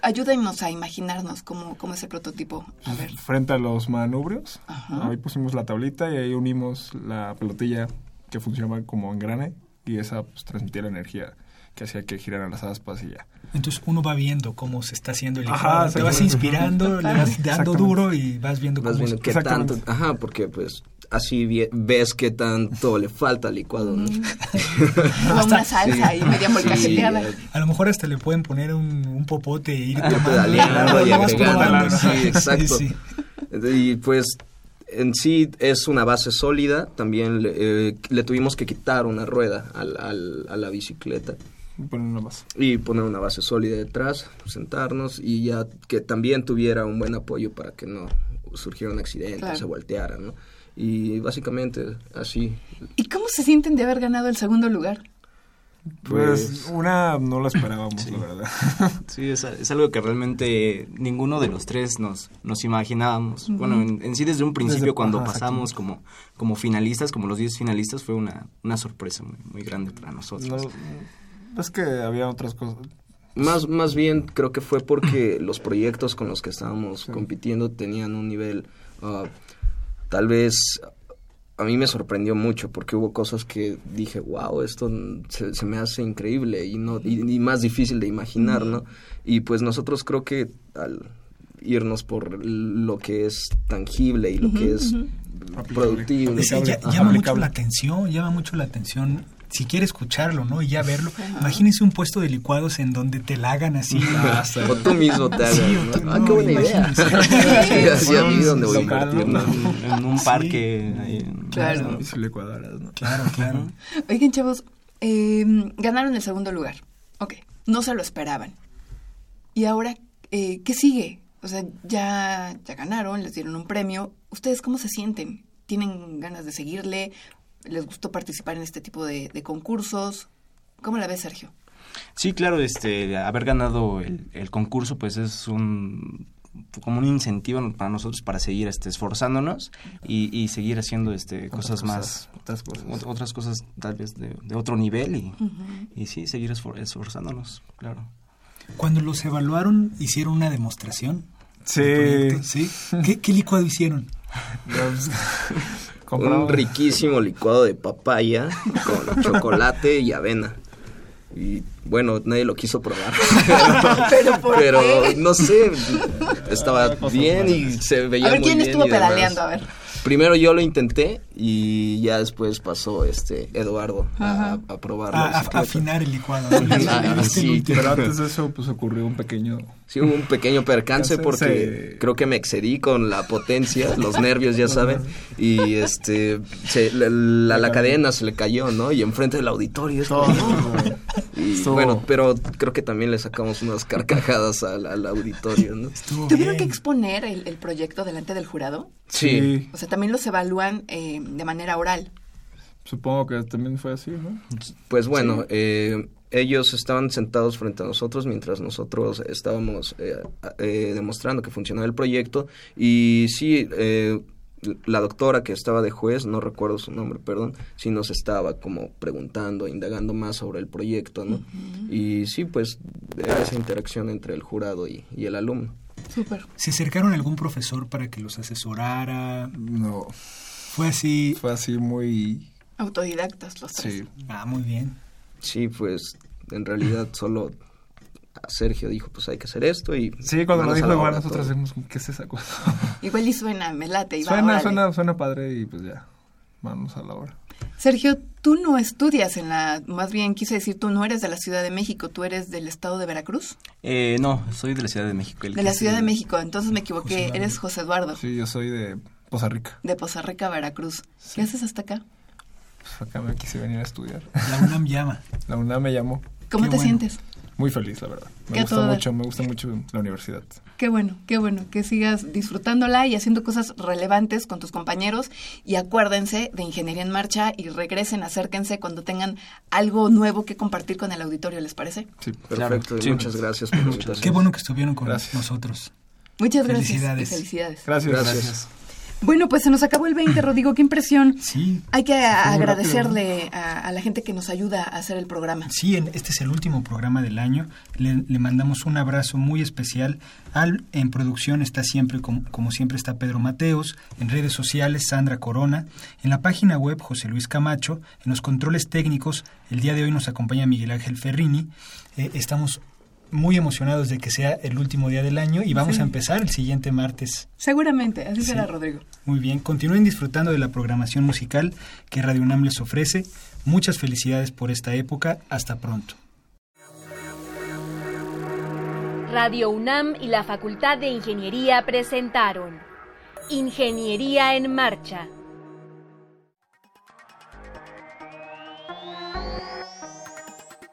[SPEAKER 2] Ayúdennos a imaginarnos cómo, cómo es el prototipo. A ver.
[SPEAKER 10] Frente a los manubrios,
[SPEAKER 2] Ajá.
[SPEAKER 10] ahí pusimos la tablita y ahí unimos la pelotilla que funcionaba como engrane y esa pues transmitía la energía que hacía que giraran las aspas y ya.
[SPEAKER 1] Entonces uno va viendo cómo se está haciendo el
[SPEAKER 10] Ajá,
[SPEAKER 1] licuado. Te vas inspirando, le vas dando duro y vas viendo
[SPEAKER 9] Más
[SPEAKER 1] cómo
[SPEAKER 9] bien
[SPEAKER 1] se-
[SPEAKER 9] qué tanto, ajá, porque pues así ves qué tanto le falta al licuado, ¿no?
[SPEAKER 2] Como una salsa y media
[SPEAKER 9] Sí,
[SPEAKER 2] molcajeteada.
[SPEAKER 1] A lo mejor hasta le pueden poner un, un popote e ir
[SPEAKER 9] pedaleando y
[SPEAKER 1] vas
[SPEAKER 9] agregando, sí, exacto.
[SPEAKER 1] Sí, sí.
[SPEAKER 9] Y pues en sí es una base sólida, también le, eh, le tuvimos que quitar una rueda al, al- a la bicicleta
[SPEAKER 10] Poner una más.
[SPEAKER 9] y poner una base sólida detrás, sentarnos y ya que también tuviera un buen apoyo para que no surgiera un accidente,
[SPEAKER 2] Claro.
[SPEAKER 9] se volteara, ¿no? Y básicamente así.
[SPEAKER 2] ¿Y cómo se sienten de haber ganado el segundo lugar?
[SPEAKER 10] Pues,
[SPEAKER 9] Pues-
[SPEAKER 10] una no la esperábamos, la verdad.
[SPEAKER 11] Sí, es, es algo que realmente ninguno de los tres nos, nos imaginábamos. Bueno, en, en sí desde un principio
[SPEAKER 10] Desde-
[SPEAKER 11] cuando
[SPEAKER 10] ajá,
[SPEAKER 11] pasamos como, como finalistas, como los 10 finalistas, fue una, una sorpresa muy, muy grande para nosotros.
[SPEAKER 10] No, es que había otras cosas.
[SPEAKER 9] Más, más bien creo que fue porque los proyectos con los que estábamos compitiendo tenían un nivel, ah, tal vez a mí me sorprendió mucho porque hubo cosas que dije, wow, esto se, se me hace increíble y, no, y, y más difícil de imaginar, ¿no? Y pues nosotros creo que al irnos por lo que es tangible y lo que es productivo.
[SPEAKER 1] Ya- llama mucho la atención, llama mucho la atención. Si quiere escucharlo, ¿no? Y ya verlo. Imagínese un puesto de licuados en donde te la hagan así.
[SPEAKER 9] o tú mismo te hagas,
[SPEAKER 1] Sí,
[SPEAKER 9] ¿no?
[SPEAKER 1] o tú-
[SPEAKER 9] Ah,
[SPEAKER 1] no,
[SPEAKER 9] qué buena idea.
[SPEAKER 1] imagínese.
[SPEAKER 9] Sí, así a mí donde voy a invertir.
[SPEAKER 11] En, un parque. ahí en-
[SPEAKER 2] Claro.
[SPEAKER 10] Licuadoras, ¿no?
[SPEAKER 1] Claro, claro.
[SPEAKER 2] Oigan, chavos, eh, ganaron el segundo lugar. Ok, no se lo esperaban. Y ahora, eh, ¿qué sigue? O sea, ya, ya ganaron, les dieron un premio. ¿Ustedes cómo se sienten? ¿Tienen ganas de seguirle? ¿Les gustó participar en este tipo de, de concursos? ¿Cómo la ves, Sergio?
[SPEAKER 11] Sí, claro, este, haber ganado el, el concurso, pues es un como un incentivo para nosotros para seguir este, esforzándonos y, y seguir haciendo este cosas más
[SPEAKER 10] Otras cosas.
[SPEAKER 11] ot- otras cosas tal vez de, de otro nivel y, y sí seguir esfor- esforzándonos claro
[SPEAKER 1] Cuando los evaluaron, hicieron una demostración.
[SPEAKER 10] Sí.
[SPEAKER 1] ¿Sí? ¿Qué, qué licuado hicieron?
[SPEAKER 9] Un riquísimo licuado de papaya con chocolate y avena. Y bueno, nadie lo quiso probar.
[SPEAKER 2] ¿Pero por
[SPEAKER 9] Pero
[SPEAKER 2] qué?
[SPEAKER 9] no sé, estaba bien y se veía
[SPEAKER 2] A ver,
[SPEAKER 9] muy
[SPEAKER 2] ¿quién
[SPEAKER 9] bien
[SPEAKER 2] estuvo pedaleando? A ver.
[SPEAKER 9] Primero yo lo intenté y ya después pasó este Eduardo a, a probar la
[SPEAKER 1] A, afinar el licuado. ¿no?
[SPEAKER 9] Ah, sí.
[SPEAKER 10] Pero antes de eso, pues ocurrió un pequeño.
[SPEAKER 9] Sí, hubo un pequeño percance porque
[SPEAKER 10] eh,
[SPEAKER 9] creo que me excedí con la potencia, los nervios, ya saben, y este, se- la, la- la cadena se le cayó, ¿no? Y enfrente del auditorio. es como, "No". Y bueno, pero creo que también le sacamos unas carcajadas al, al auditorio, ¿no?
[SPEAKER 1] Estuvo
[SPEAKER 2] ¿Tuvieron que exponer el, el proyecto delante del jurado?
[SPEAKER 9] Sí.
[SPEAKER 2] O sea, también los evalúan eh, de manera oral.
[SPEAKER 10] Supongo que también fue así, ¿no?
[SPEAKER 9] Pues bueno, eh, ellos estaban sentados frente a nosotros mientras nosotros estábamos eh, eh, demostrando que funcionaba el proyecto y sí, eh, la doctora que estaba de juez, no recuerdo su nombre, perdón, sí nos estaba como preguntando, indagando más sobre el proyecto, ¿no? Y sí, pues esa interacción entre el jurado y, y el alumno.
[SPEAKER 2] Súper.
[SPEAKER 1] ¿Se acercaron a algún profesor para que los asesorara?
[SPEAKER 10] No.
[SPEAKER 1] Fue así.
[SPEAKER 10] Fue así muy.
[SPEAKER 2] Autodidactas los tres.
[SPEAKER 10] Sí.
[SPEAKER 1] Ah, muy bien.
[SPEAKER 9] Sí, pues en realidad solo Sergio dijo, pues hay que hacer esto y...
[SPEAKER 10] Sí, cuando lo dijo igual nosotros decimos, ¿qué es esa cosa?
[SPEAKER 2] Igual y suena, me late. Y
[SPEAKER 10] suena, suena, suena padre y pues ya, vamos a la hora.
[SPEAKER 2] Sergio, tú no estudias en la, más bien quise decir, tú no eres de la Ciudad de México, tú eres del estado de Veracruz,
[SPEAKER 11] Eh, no, soy de la Ciudad de México. el
[SPEAKER 2] de la Ciudad de México, entonces me equivoqué,
[SPEAKER 1] José
[SPEAKER 2] eres José Eduardo,
[SPEAKER 10] Sí, yo soy de Poza Rica.
[SPEAKER 2] de Poza Rica, Veracruz. ¿Qué haces hasta acá?
[SPEAKER 10] Pues acá me quise venir a estudiar.
[SPEAKER 1] La UNAM llama.
[SPEAKER 10] La UNAM me llamó.
[SPEAKER 2] ¿Cómo
[SPEAKER 1] Qué
[SPEAKER 2] te
[SPEAKER 1] bueno.
[SPEAKER 2] sientes?
[SPEAKER 10] Muy feliz, la verdad.
[SPEAKER 2] ¿Qué
[SPEAKER 10] Me gusta mucho, me gusta mucho la universidad.
[SPEAKER 2] Qué bueno, qué bueno, que sigas disfrutándola y haciendo cosas relevantes con tus compañeros y acuérdense de Ingeniería en Marcha y regresen, acérquense cuando tengan algo nuevo que compartir con el auditorio, ¿les parece?
[SPEAKER 10] Sí,
[SPEAKER 9] Perfecto, y
[SPEAKER 11] sí.
[SPEAKER 9] muchas gracias por.
[SPEAKER 1] Qué bueno que estuvieron con
[SPEAKER 10] Gracias.
[SPEAKER 1] nosotros.
[SPEAKER 2] Muchas gracias.
[SPEAKER 1] Felicidades.
[SPEAKER 2] y felicidades.
[SPEAKER 10] Gracias.
[SPEAKER 9] Gracias.
[SPEAKER 2] Bueno, pues se nos acabó el 20, Rodrigo, qué impresión.
[SPEAKER 1] Sí,
[SPEAKER 2] Hay que agradecerle a, a la gente que nos ayuda a hacer el programa.
[SPEAKER 1] Sí, en- este es el último programa del año. Le, le mandamos un abrazo muy especial. Al, en producción está siempre, como, como siempre, está Pedro Mateos. En redes sociales, Sandra Corona. En la página web, José Luis Camacho. En los controles técnicos, el día de hoy nos acompaña Miguel Ángel Ferrini. Eh, estamos muy emocionados de que sea el último día del año y vamos
[SPEAKER 2] Sí.
[SPEAKER 1] a empezar el siguiente martes.
[SPEAKER 2] Seguramente, así
[SPEAKER 1] Sí.
[SPEAKER 2] será, Rodrigo.
[SPEAKER 1] Muy bien, continúen disfrutando de la programación musical que Radio UNAM les ofrece. Muchas felicidades por esta época. Hasta pronto.
[SPEAKER 3] Radio UNAM y la Facultad de Ingeniería presentaron Ingeniería en Marcha.